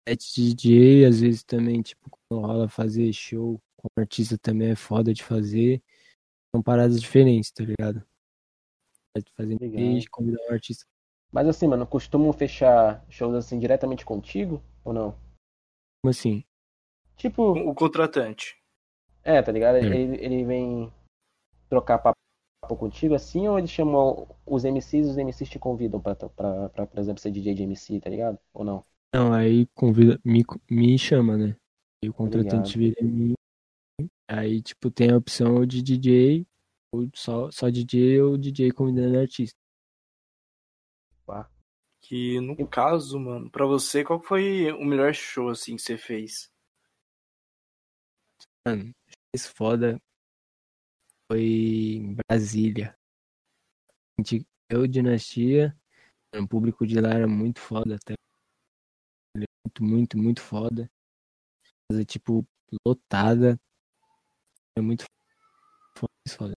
set de DJ, às vezes também, tipo, quando rola fazer show com artista também é foda de fazer. São paradas diferentes, tá ligado? Fazer. DJ, convidar um artista. Mas assim, mano, costumam fechar shows assim diretamente contigo ou não? Como assim? Tipo, O contratante. é, tá ligado? É. Ele, ele vem trocar papo contigo assim, ou eles chamam os MCs e os MCs te convidam pra, pra, pra, por exemplo, ser DJ de MC, tá ligado? Ou não? Não, aí convida, me, me chama, né? E o Tá contratante vira em mim. Aí, tipo, tem a opção de DJ, ou só, só DJ ou DJ convidando artista. Que no caso, mano, pra você, qual foi o melhor show assim que você fez? Mano, mais foda foi em Brasília. A gente- Eu, Dinastia, o público de lá era muito foda até. Muito, muito, muito foda. Casa, tipo, lotada. É muito foda. foda.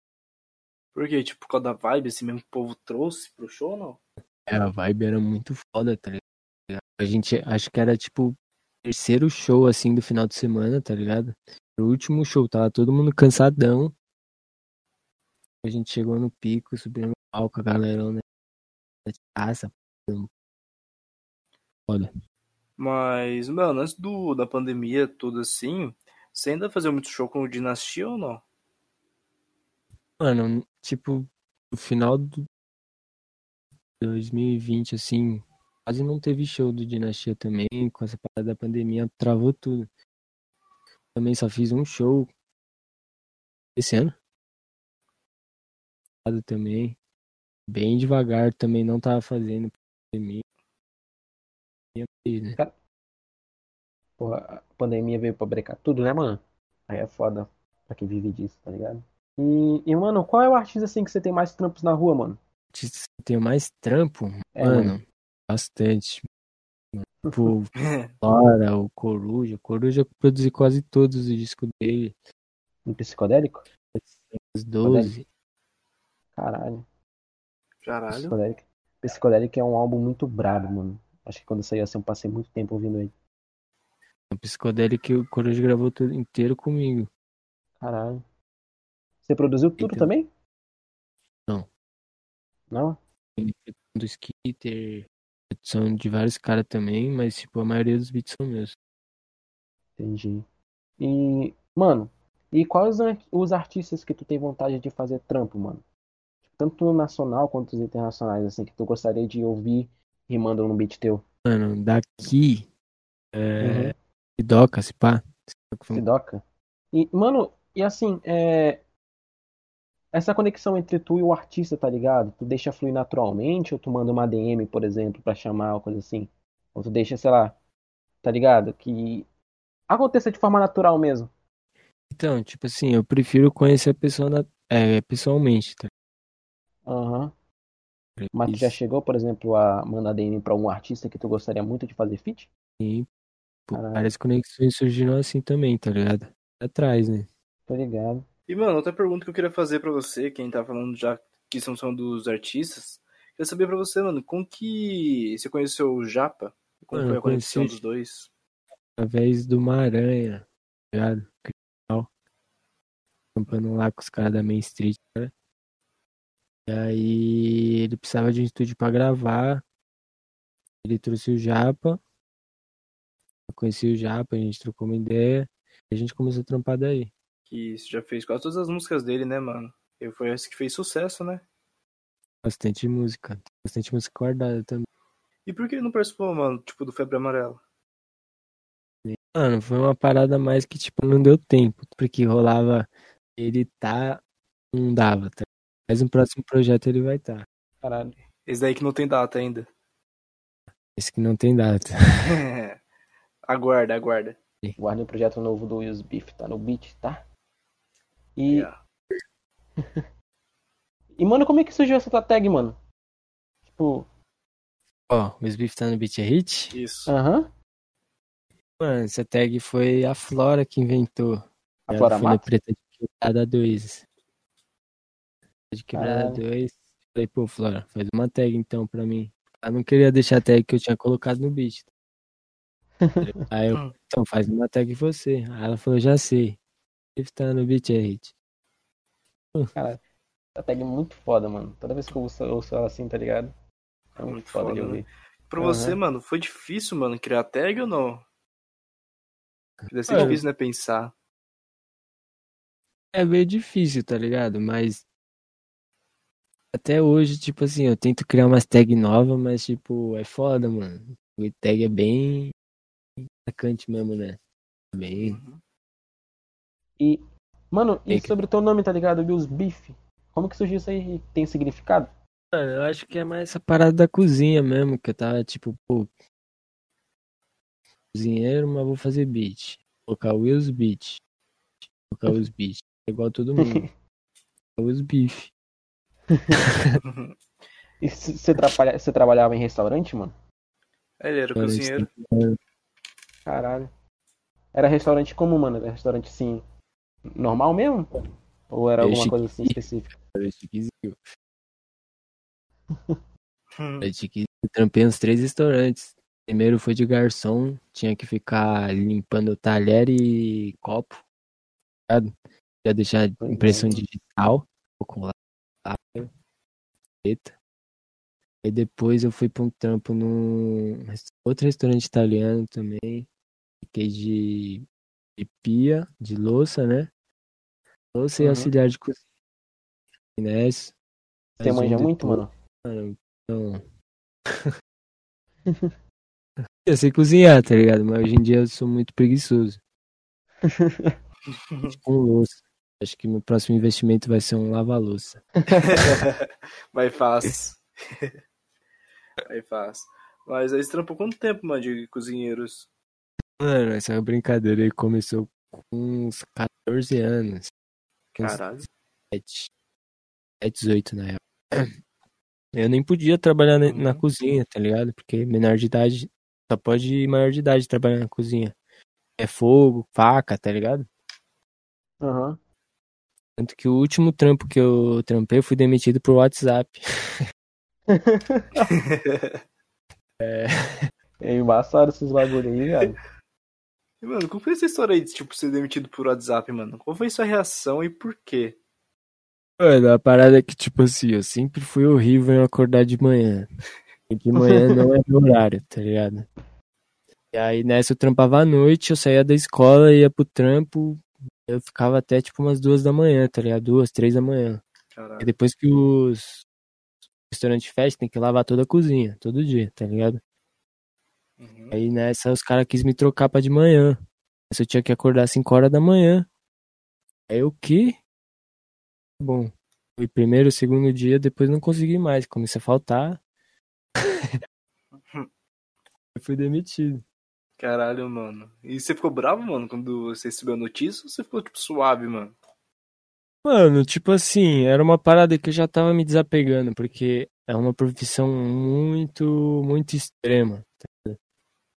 Porque, tipo, por causa da vibe, assim mesmo que o povo trouxe pro show ou não? É, a vibe era muito foda, tá ligado? A gente, acho que era, tipo, terceiro show, assim, do final de semana, tá ligado? O último show, tava todo mundo cansadão. A gente chegou no pico, subiu no palco, a galera, né? Taça. Foda. Mas, mano, antes do, da pandemia, tudo assim, você ainda fazia muito show com o Dinastia ou não? Mano, tipo, no final do 2020, assim, quase não teve show do Dinastia também, com essa parada da pandemia, travou tudo. Também só fiz um show esse ano. Também, bem devagar, também não tava fazendo pandemia. Né? Porra, a pandemia veio pra brecar tudo, né, mano? Aí é foda pra quem vive disso, tá ligado? E, e, mano, qual é o artista assim que você tem mais trampos na rua, mano? Artista que Tem mais trampo? É, Mano, bastante. Tipo, Flora, o Coruja. O Coruja eu produzi quase todos os discos dele. No psicodélico? Os 12. Caralho. Caralho. Psicodélico. Psicodélico é um álbum muito brabo, mano. Acho que quando saiu assim eu passei muito tempo ouvindo ele. O Psicodélico que o Coruja gravou tudo inteiro comigo. Caralho. Você produziu tudo Então. também? Não. Não? Do Skitter, são de vários caras também, mas tipo, a maioria dos beats são meus. Entendi. E, mano, e quais os artistas que tu tem vontade de fazer trampo, mano? Tanto nacional quanto os internacionais, assim, que tu gostaria de ouvir rimando no beat teu. Mano, daqui. É. Uhum. Sidoca, se pá. Sidoca. E, mano, e assim, é... essa conexão entre tu e o artista, tá ligado? Tu deixa fluir naturalmente ou tu manda uma DM, por exemplo, pra chamar ou coisa assim? Ou tu deixa, sei lá, tá ligado? Que aconteça de forma natural mesmo. Então, tipo assim, eu prefiro conhecer a pessoa na- é, pessoalmente, tá? Aham. Mas tu já chegou, por exemplo, a mandar DM pra um artista que tu gostaria muito de fazer feat? E, pô, várias conexões surgiram assim também, tá ligado? Atrás, né? Tô ligado. E, mano, outra pergunta que eu queria fazer pra você, quem tá falando já que são são dos artistas, queria saber pra você, mano, como que você conheceu o Japa? Como Mano, foi a conexão dos dois? Através de uma aranha, tá ligado? Cristal. Campando lá com os caras da Main Street, né? E aí ele precisava de um estúdio pra gravar. Ele trouxe o Japa. Eu conheci o Japa, a gente trocou uma ideia. E a gente começou a trampar daí. Que você já fez quase todas as músicas dele, né, mano? E foi esse que fez sucesso, né? Bastante música. Bastante música guardada também. E por que ele não participou, mano, tipo, do Febre Amarela? Mano, foi uma parada mais que, tipo, não deu tempo. Porque rolava. Ele tá. Não dava, tá? Mas no próximo projeto ele vai estar. Tá. Caralho. Esse daí que não tem data ainda. Esse que não tem data. aguarda, aguarda. Guarda o projeto novo do Wills Beef, tá no beat, tá? E, Yeah. e mano, como é que surgiu essa tua tag, mano? Tipo, Ó, o Sbiff tá no Beat é Hit. Isso. aham. Mano, essa tag foi a Flora que inventou. A Ela Flora foi no Matos? Preta de Quebrada 2. De Quebrada Caralho. 2. Falei, pô, Flora, faz uma tag então pra mim. Ela não queria deixar a tag que eu tinha colocado no beat. Aí eu, então faz uma tag você. Aí ela falou, já sei. Sbiff tá no Beat é Hit. Essa tag é muito foda, mano. Toda vez que eu ouço, eu ouço ela assim, tá ligado? É muito, Muito foda, de foda, né? ouvir. Pra Aham. você, mano, foi difícil, mano, criar tag ou não? Deve ser difícil, né, pensar. É meio difícil, tá ligado? Mas até hoje, tipo assim, eu tento criar umas tag novas, mas tipo, é foda, mano. O tag é bem atacante mesmo, né? Bem. Uhum. E, mano, e que- sobre o teu nome, tá ligado? Bills Beef. Como que surgiu isso aí? Tem significado? Mano, eu acho que é mais essa parada da cozinha mesmo, que eu tava tipo, pô. Cozinheiro, mas vou fazer beat. Colocar Will's Beat. Colocar Will's Beat. É igual todo mundo. Will's Beef. E você trabalha, trabalhava em restaurante, mano? Ele era cozinheiro. Caralho. Era restaurante como, mano? Era restaurante assim, normal mesmo? Ou era alguma coisa assim específica? é chiquezinho. É chiquezinho. Eu trampei uns três restaurantes. Primeiro foi de garçom, tinha que ficar limpando talher e copo. Ligado? Já deixar impressão digital. Colar. Eita. Aí depois eu fui pra um trampo num outro restaurante italiano também. Fiquei de, de pia, de louça, né? Louça e Uhum. auxiliar de cozinha. Inés. Você Mas manja um muito, depois- mano? Mano, então. eu sei cozinhar, tá ligado? Mas hoje em dia eu sou muito preguiçoso. Com louça. Acho que meu próximo investimento vai ser um lava-louça. Vai fácil. Vai fácil. Mas aí você trampou quanto tempo, mano, de cozinheiros? Mano, essa brincadeira aí começou com uns 14 anos. Caralho. 7, 7, 18 na época. Eu nem podia trabalhar na, na Uhum. cozinha, tá ligado? Porque menor de idade, só pode ir maior de idade trabalhar na cozinha. É fogo, faca, tá ligado? Aham. Tanto que o último trampo que eu trampei, eu fui demitido por WhatsApp. É embaçado esses bagulho aí, velho. E, mano, como foi essa história aí de, tipo, ser demitido por WhatsApp, mano? Qual foi sua reação e por quê? Mano, a parada é que, tipo assim, eu sempre fui horrível em acordar de manhã. E de manhã não é meu horário, tá ligado? E aí nessa eu trampava à noite, eu saía da escola, ia pro trampo, eu ficava até tipo umas duas da manhã, tá ligado? Duas, três da manhã. E Caralho. depois que os restaurantes fecham, tem que lavar toda a cozinha, todo dia, tá ligado? Uhum. Aí nessa os caras quis me trocar pra de manhã. Mas eu tinha que acordar às 5 horas da manhã. Aí o quê? Bom, foi primeiro, segundo dia, depois não consegui mais. Comecei a faltar. eu fui demitido. Caralho, mano. E você ficou bravo, mano, quando você recebeu a notícia ou você ficou, tipo, suave, mano? Mano, tipo assim, era uma parada que eu já tava me desapegando, porque é uma profissão muito, muito extrema. Tá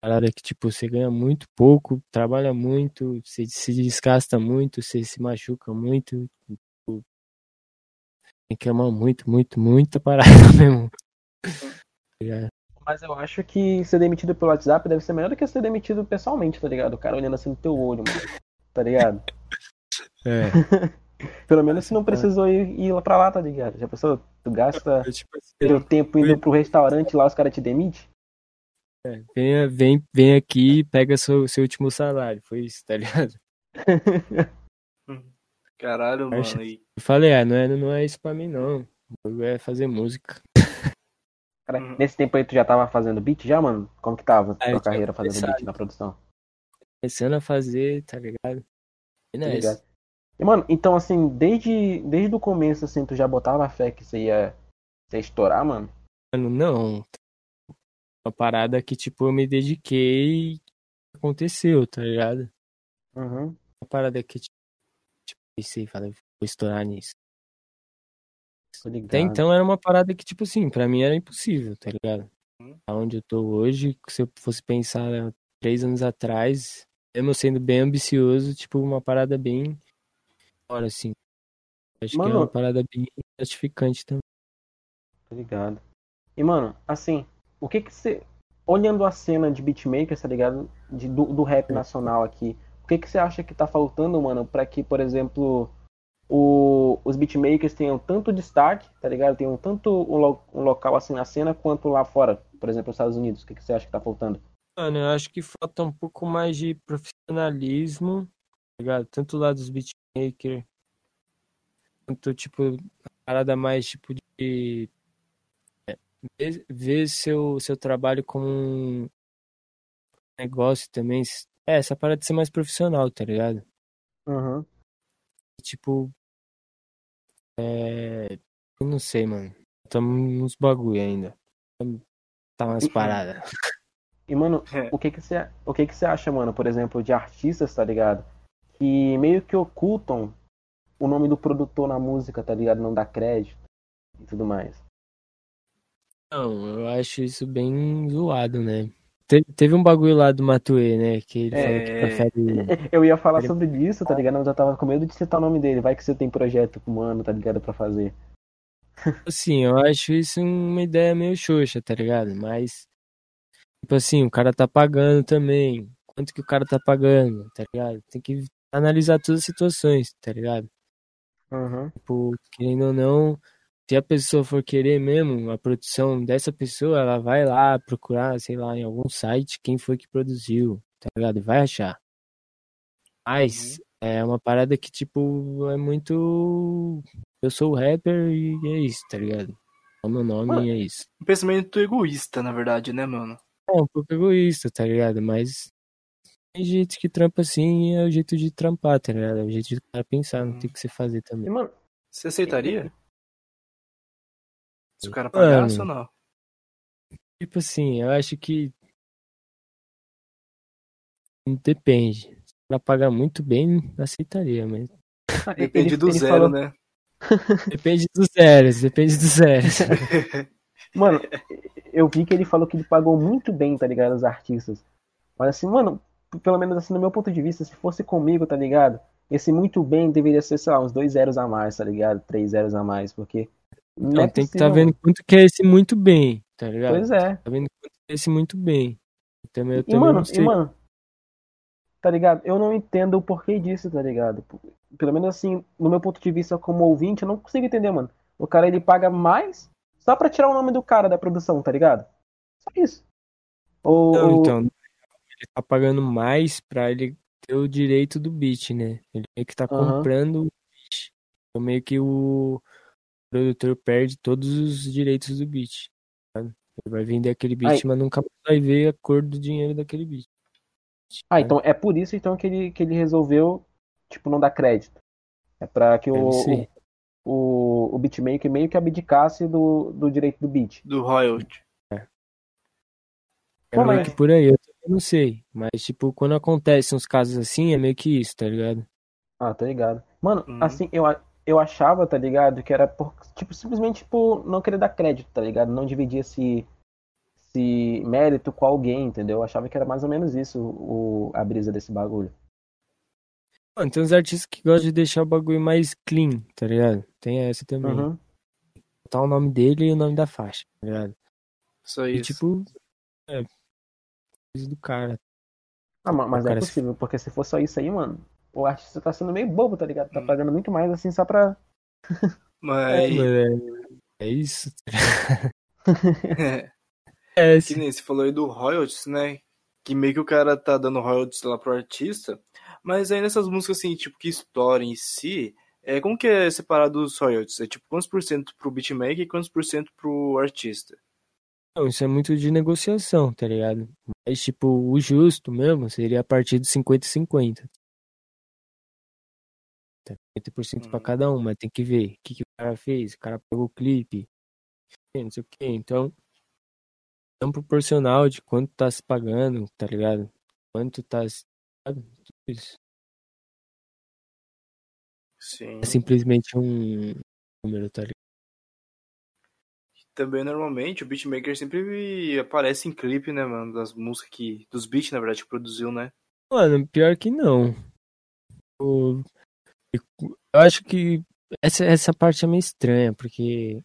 Parada que, tipo, você ganha muito pouco, trabalha muito, você se desgasta muito, você se machuca muito. Tipo, tem que amar muito, muito, muita parada mesmo. Ligado? Mas eu acho que ser demitido pelo WhatsApp deve ser melhor do que ser demitido pessoalmente, tá ligado? O cara olhando assim no teu olho, mano. Tá ligado? É. Pelo menos você não precisou ir, ir lá pra lá, tá ligado? Já pensou? Tu gasta tipo teu tempo indo pro restaurante lá, os caras te demitem? Vem, vem, vem aqui e pega seu, seu último salário. Foi isso, tá ligado? Caralho, mano. Eu falei, ah, não é, não é isso pra mim, não. O bagulho é fazer música. Cara, Uhum. nesse tempo aí tu já tava fazendo beat já, mano? Como que tava Ah, eu tua carreira fazendo beat na produção? Começando a fazer, tá ligado? E Tá nessa. ligado? E, mano, então assim, desde, desde o começo, assim, tu já botava fé que você ia, você ia estourar, mano? Mano, não. Uma parada que, tipo, eu me dediquei e aconteceu, tá ligado? Uhum. Uma parada que, tipo, pensei, falei, vou estourar nisso. Até então era uma parada que, tipo assim, pra mim era impossível, tá ligado? Uhum. Aonde eu tô hoje, se eu fosse pensar né, três anos atrás, mesmo sendo bem ambicioso, tipo, uma parada bem fora, assim. Acho que é Mano- uma parada bem gratificante também. Tô ligado. E, mano, assim, o que que você. Olhando a cena de beatmakers, tá ligado? De, do, do rap nacional aqui, o que que você acha que tá faltando, mano, pra que, por exemplo, o, os beatmakers tenham tanto destaque, tá ligado? Tenham tanto um, lo- um local assim na cena quanto lá fora, por exemplo, nos Estados Unidos. O que que você acha que tá faltando? Mano, eu acho que falta um pouco mais de profissionalismo, tá ligado? Tanto lá dos beatmakers, quanto, tipo, a parada mais, tipo, de ver, ver seu, seu trabalho como um negócio também. É, essa parada de ser mais profissional, tá ligado? Uhum. Tipo. É. Eu não sei, mano. Tamo nos bagulho ainda. Tá umas paradas. E, mano, É. o que que você o que que você acha, mano, por exemplo, de artistas, tá ligado? Que meio que ocultam o nome do produtor na música, tá ligado? Não dá crédito e tudo mais. Não, eu acho isso bem zoado, né? Te- Teve um bagulho lá do Matue, né? Que ele falou que É. prefere. Eu ia falar sobre isso, tá ligado? Mas eu tava com medo de citar o nome dele. Vai que você tem projeto com mano, tá ligado? Pra fazer. Assim, eu acho isso uma ideia meio xoxa, tá ligado? Mas. Tipo assim, o cara tá pagando também. Quanto que o cara tá pagando, tá ligado? Tem que analisar todas as situações, tá ligado? Uhum. Tipo, querendo ou não, se a pessoa for querer mesmo a produção dessa pessoa, ela vai lá procurar, sei lá, em algum site quem foi que produziu, tá ligado? Vai achar. Mas é uma parada que, tipo, é muito. Eu sou rapper e é isso, tá ligado? É o meu nome Mano. e é isso. Um pensamento egoísta, na verdade, né, mano? É um pouco egoísta, tá ligado? Mas tem gente que trampa assim e é o jeito de trampar, tá ligado? É o jeito de cara pensar, não tem que se fazer E, também. mano, Você aceitaria? Se o cara Mano. pagasse ou não? Tipo assim, eu acho que. Depende. Se ela pagar muito bem, aceitaria, mas. Depende ele- do ele zero, falou- né? Depende dos zeros, depende dos zeros. Mano, eu vi que ele falou que ele pagou muito bem, tá ligado? Os artistas. Mas assim, mano, pelo menos assim, no meu ponto de vista, se fosse comigo, tá ligado? Esse muito bem deveria ser, sei lá, uns dois zeros a mais, tá ligado? Três zeros a mais, porque. Não Então é tem que possível, tá vendo quanto que é esse muito bem, tá ligado? Pois é. Tá vendo quanto que é esse muito bem. Também, eu E, mano, não e, mano, tá ligado? Eu não entendo o porquê disso, tá ligado? Pelo menos assim, no meu ponto de vista como ouvinte, eu não consigo entender, mano. O cara ele paga mais só pra tirar o nome do cara da produção, tá ligado? Só isso. Ou, Não, então, ele tá pagando mais pra ele ter o direito do beat, né? Ele meio que tá comprando o beat. Então meio que o produtor perde todos os direitos do beat. sabe? Ele vai vender aquele beat, Aí- mas nunca mais vai ver a cor do dinheiro daquele beat. Ah, então é por isso então que ele, que ele resolveu, tipo, não dar crédito. É pra que o, o, o beatmaker meio que abdicasse do, do direito do beat. Do royalty. É Pô, meio que por aí, eu não sei. Mas, tipo, quando acontecem uns casos assim, é meio que isso, tá ligado? Ah, tá ligado. Mano, Uhum. assim, eu, a- eu achava, tá ligado, que era por, tipo, simplesmente por não querer dar crédito, tá ligado? Não dividir esse, esse mérito com alguém, entendeu? Eu achava que era mais ou menos isso o, a brisa desse bagulho. Mano, tem uns artistas que gostam de deixar o bagulho mais clean, tá ligado? Tem essa também. Uhum. Botar o nome dele e o nome da faixa, tá ligado? Só E isso. tipo, é. Coisa do cara. Ah, ma- mas não é cara se- possível, porque se for só isso aí, mano, o artista tá sendo meio bobo, tá ligado? Tá Hum. pagando muito mais assim só pra. Mas. É, é isso. É, É, que nem você falou aí do royalties, né? Que meio que o cara tá dando royalties lá pro artista. Mas aí nessas músicas, assim, tipo, que história em si, é, como que é separado os royalties? É tipo, quantos por cento pro beatmaker e quantos por cento pro artista? Não, isso é muito de negociação, tá ligado? Mas, tipo, o justo mesmo seria a partir de 50 e 50. Tá? 50% pra Hum. cada um, mas tem que ver o que, que o cara fez. O cara pegou o clipe, não sei o quê. Então, é um proporcional de quanto tá se pagando, tá ligado? Quanto tá. se- sabe? Tudo isso. Sim. É simplesmente um número, tá ligado? Também, normalmente, o beatmaker sempre aparece em clipe, né, mano? Das músicas que... Dos beats, na verdade, que produziu, né? Mano, pior que não. O- Eu acho que essa, essa parte é meio estranha, porque o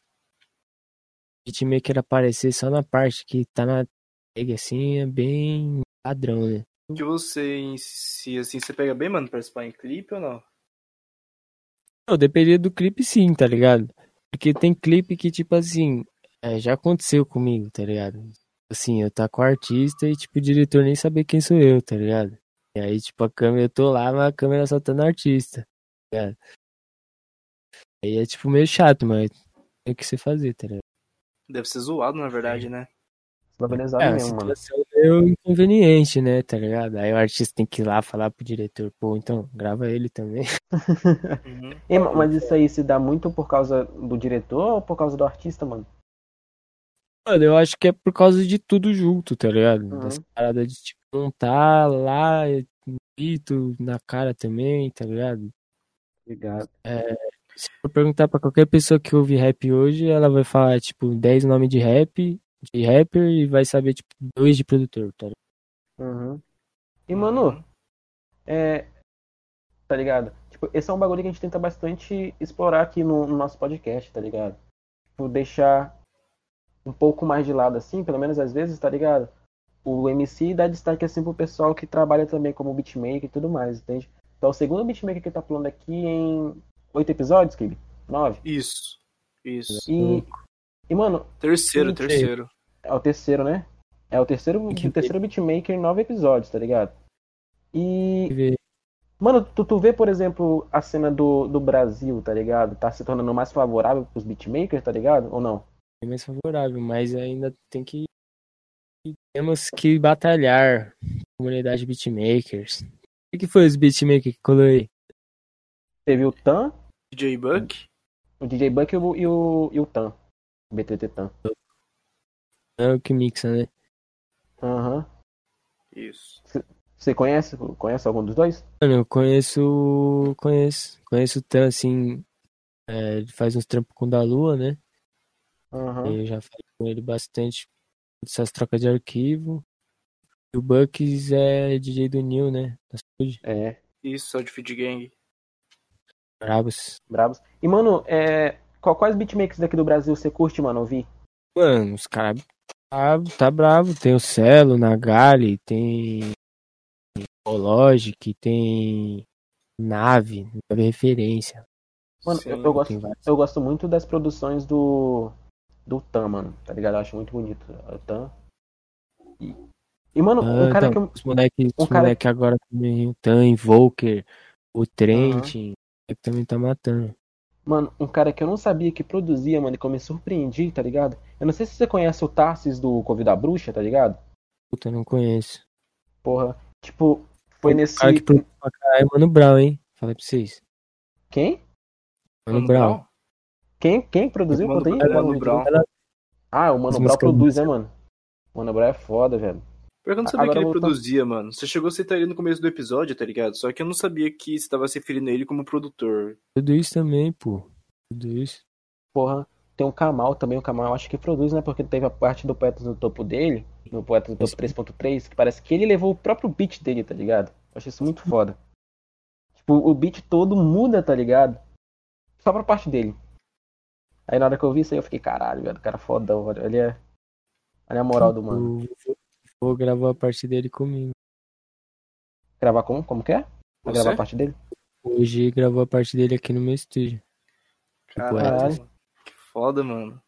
beatmaker aparecer só na parte que tá na tag, assim, é bem padrão, né? Que você, em si, assim, você pega bem, mano, pra participar em clipe ou não? Não, dependeria do clipe sim, tá ligado? Porque tem clipe que, tipo assim, é, já aconteceu comigo, tá ligado? Assim, eu tá com o artista e, tipo, o diretor nem saber quem sou eu, tá ligado? E aí, tipo, a câmera, eu tô lá, mas a câmera só tá no artista, ligado? Aí é, tipo, meio chato, mas tem o que você fazer, tá ligado? Deve ser zoado, na verdade, né? Desvalorizado É, uma mesmo, mano. situação meio inconveniente, né, tá ligado? Aí o artista tem que ir lá falar pro diretor, pô, então, grava ele também. Uhum. Ma- mas isso aí se dá muito por causa do diretor ou por causa do artista, mano? Mano, eu acho que é por causa de tudo junto, tá ligado? Uhum. Dessa parada de, tipo, não tá lá, grito na cara também, tá ligado? Obrigado. Se eu perguntar pra qualquer pessoa que ouve rap hoje, ela vai falar, tipo, 10 nomes de rap, de rapper, e vai saber, tipo, dois de produtor, tá ligado? Uhum. E, mano, é. Tá ligado? Tipo, esse é um bagulho que a gente tenta bastante explorar aqui no, no nosso podcast, tá ligado? Tipo, deixar um pouco mais de lado, assim, pelo menos às vezes, tá ligado? O MC dá destaque, assim, pro pessoal que trabalha também como beatmaker e tudo mais, entende? Então, o segundo beatmaker que tá falando aqui em oito episódios, Kibi? Nove? Isso. Isso. E, e, mano, Terceiro, terceiro. É o terceiro, né? É o terceiro, que o terceiro beatmaker em nove episódios, tá ligado? E, mano, tu, tu vê, por exemplo, a cena do, do Brasil, tá ligado? Tá se tornando mais favorável pros beatmakers, tá ligado? Ou não? É mais favorável, mas ainda tem que. Temos que batalhar. Comunidade beatmakers. O que, foi os beatmakers que colou aí? Teve o Tan, DJ Buck. o DJ Buck e o, e o, e o Tan. O BTT Tan. É o que mixa, né? Aham. Isso. Você conhece? Conhece algum dos dois? Mano, eu conheço. Conheço. Conheço o Tan, assim. é, ele faz uns trampos com o da Lua, né? Aham. Eu já falei com ele bastante dessas trocas de arquivo. E o Bucks é DJ do Nil, né? Da Saúde. É, Isso, só de Feed Gang. Bravos. bravos. E, mano, é, qual- quais beatmakers daqui do Brasil você curte, mano, ouvir? Mano, os caras tá, tá bravo. Tem o Celo, Nagali, tem o Logic, tem Nave, Nave Referência. Mano, Sim, eu, eu gosto. Eu gosto muito das produções do. Do Tan, mano. Tá ligado? Eu acho muito bonito. O Tan. E, e mano, um Ah, cara então, que eu. Os moleques um os cara- moleque agora também, o Tan, Invoker, o Trent, que também tá matando. Mano, um cara que eu não sabia que produzia, mano, e que eu me surpreendi, tá ligado? Eu não sei se você conhece o Tarsis do Covid da Bruxa, tá ligado? Puta, eu não conheço. Porra. Tipo, foi O nesse. cara que produz pra caralho é Mano Brown, hein? Fala pra vocês. Quem? Mano, Mano Brown. Brown? Quem? Quem produziu? Mano Conta aí. Brown, Mano, Mano Brown. Ah, o Mano Brown músicas produz, né, mano? O Mano Brown é foda, velho. Pior que eu não sabia Agora que ele voltando- produzia, mano. Você chegou a citar ele no começo do episódio, tá ligado? Só que eu não sabia que você tava se referindo a ele como produtor. Tudo isso também, pô. Tudo isso. Porra, tem o Kamal também, o Kamal eu acho que produz, né? Porque teve a parte do Poetas do Topo dele, no Poetas do Topo Esse- 3.3, que parece que ele levou o próprio beat dele, tá ligado? Eu achei isso muito foda. Tipo, o beat todo muda, tá ligado? Só pra parte dele. Aí na hora que eu vi isso aí, eu fiquei, caralho, velho, o cara é fodão, velho. Ele é. Olha a moral do mano. Vou, gravar a parte dele comigo. Gravar como? Como que é? Vai Você? gravar a parte dele? Hoje gravou a parte dele aqui no meu estúdio. Caralho. Que foda, mano.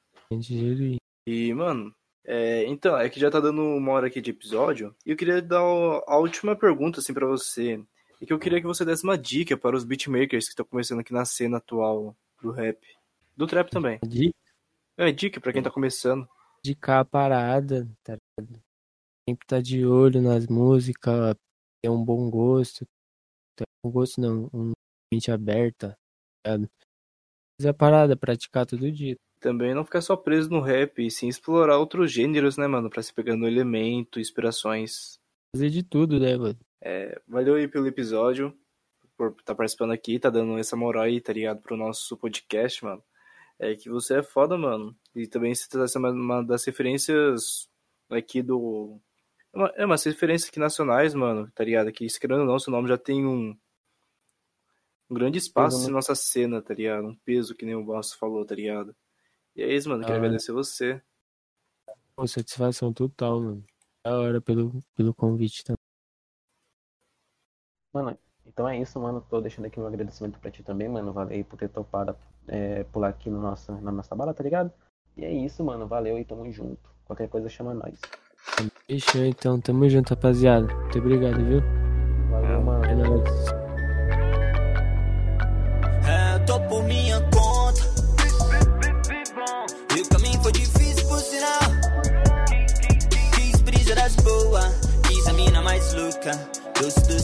E, mano, é, então, é que já tá dando uma hora aqui de episódio. E eu queria dar a última pergunta, assim, pra você. E que eu queria que você desse uma dica para os beatmakers que estão começando aqui na cena atual do rap. Do trap também. De É, dica pra quem tá começando. indicar a parada, tá ligado? Sempre tá de olho nas músicas, ter um bom gosto. Ter um gosto não, um mente aberta, ligado? Fazer a parada, praticar todo dia. Também não ficar só preso no rap, e sim explorar outros gêneros, né, mano? Pra se pegar no elemento, inspirações. Fazer de tudo, né, mano? Valeu aí pelo episódio, por estar tá participando aqui, tá dando essa moral aí, tá ligado? Pro nosso podcast, mano. É que você é foda, mano. E também você tá sendo uma das referências aqui do. É uma, é umas referências aqui nacionais, mano, tá ligado? Que, se querendo ou não, seu nome já tem um. Um grande espaço Peso em nossa cena, tá ligado? Um peso, que nem o Boss falou, tá ligado? E é isso, mano. Queria Ah. agradecer você. Pô, satisfação total, mano. Da hora pelo, pelo convite também. Mano, então é isso, mano. Tô deixando aqui um agradecimento pra ti também, mano. Valeu aí por ter topado é, pular aqui no nosso, na nossa bala, tá ligado? E é isso, mano. Valeu e tamo junto. Qualquer coisa chama nós. Fechou, então. Tamo junto, rapaziada. Muito obrigado, viu? Valeu, mano. É nóis. É, tô por minha conta. E o caminho foi difícil por sinal. mais boa, diz a mina mais louca. Doce, boca.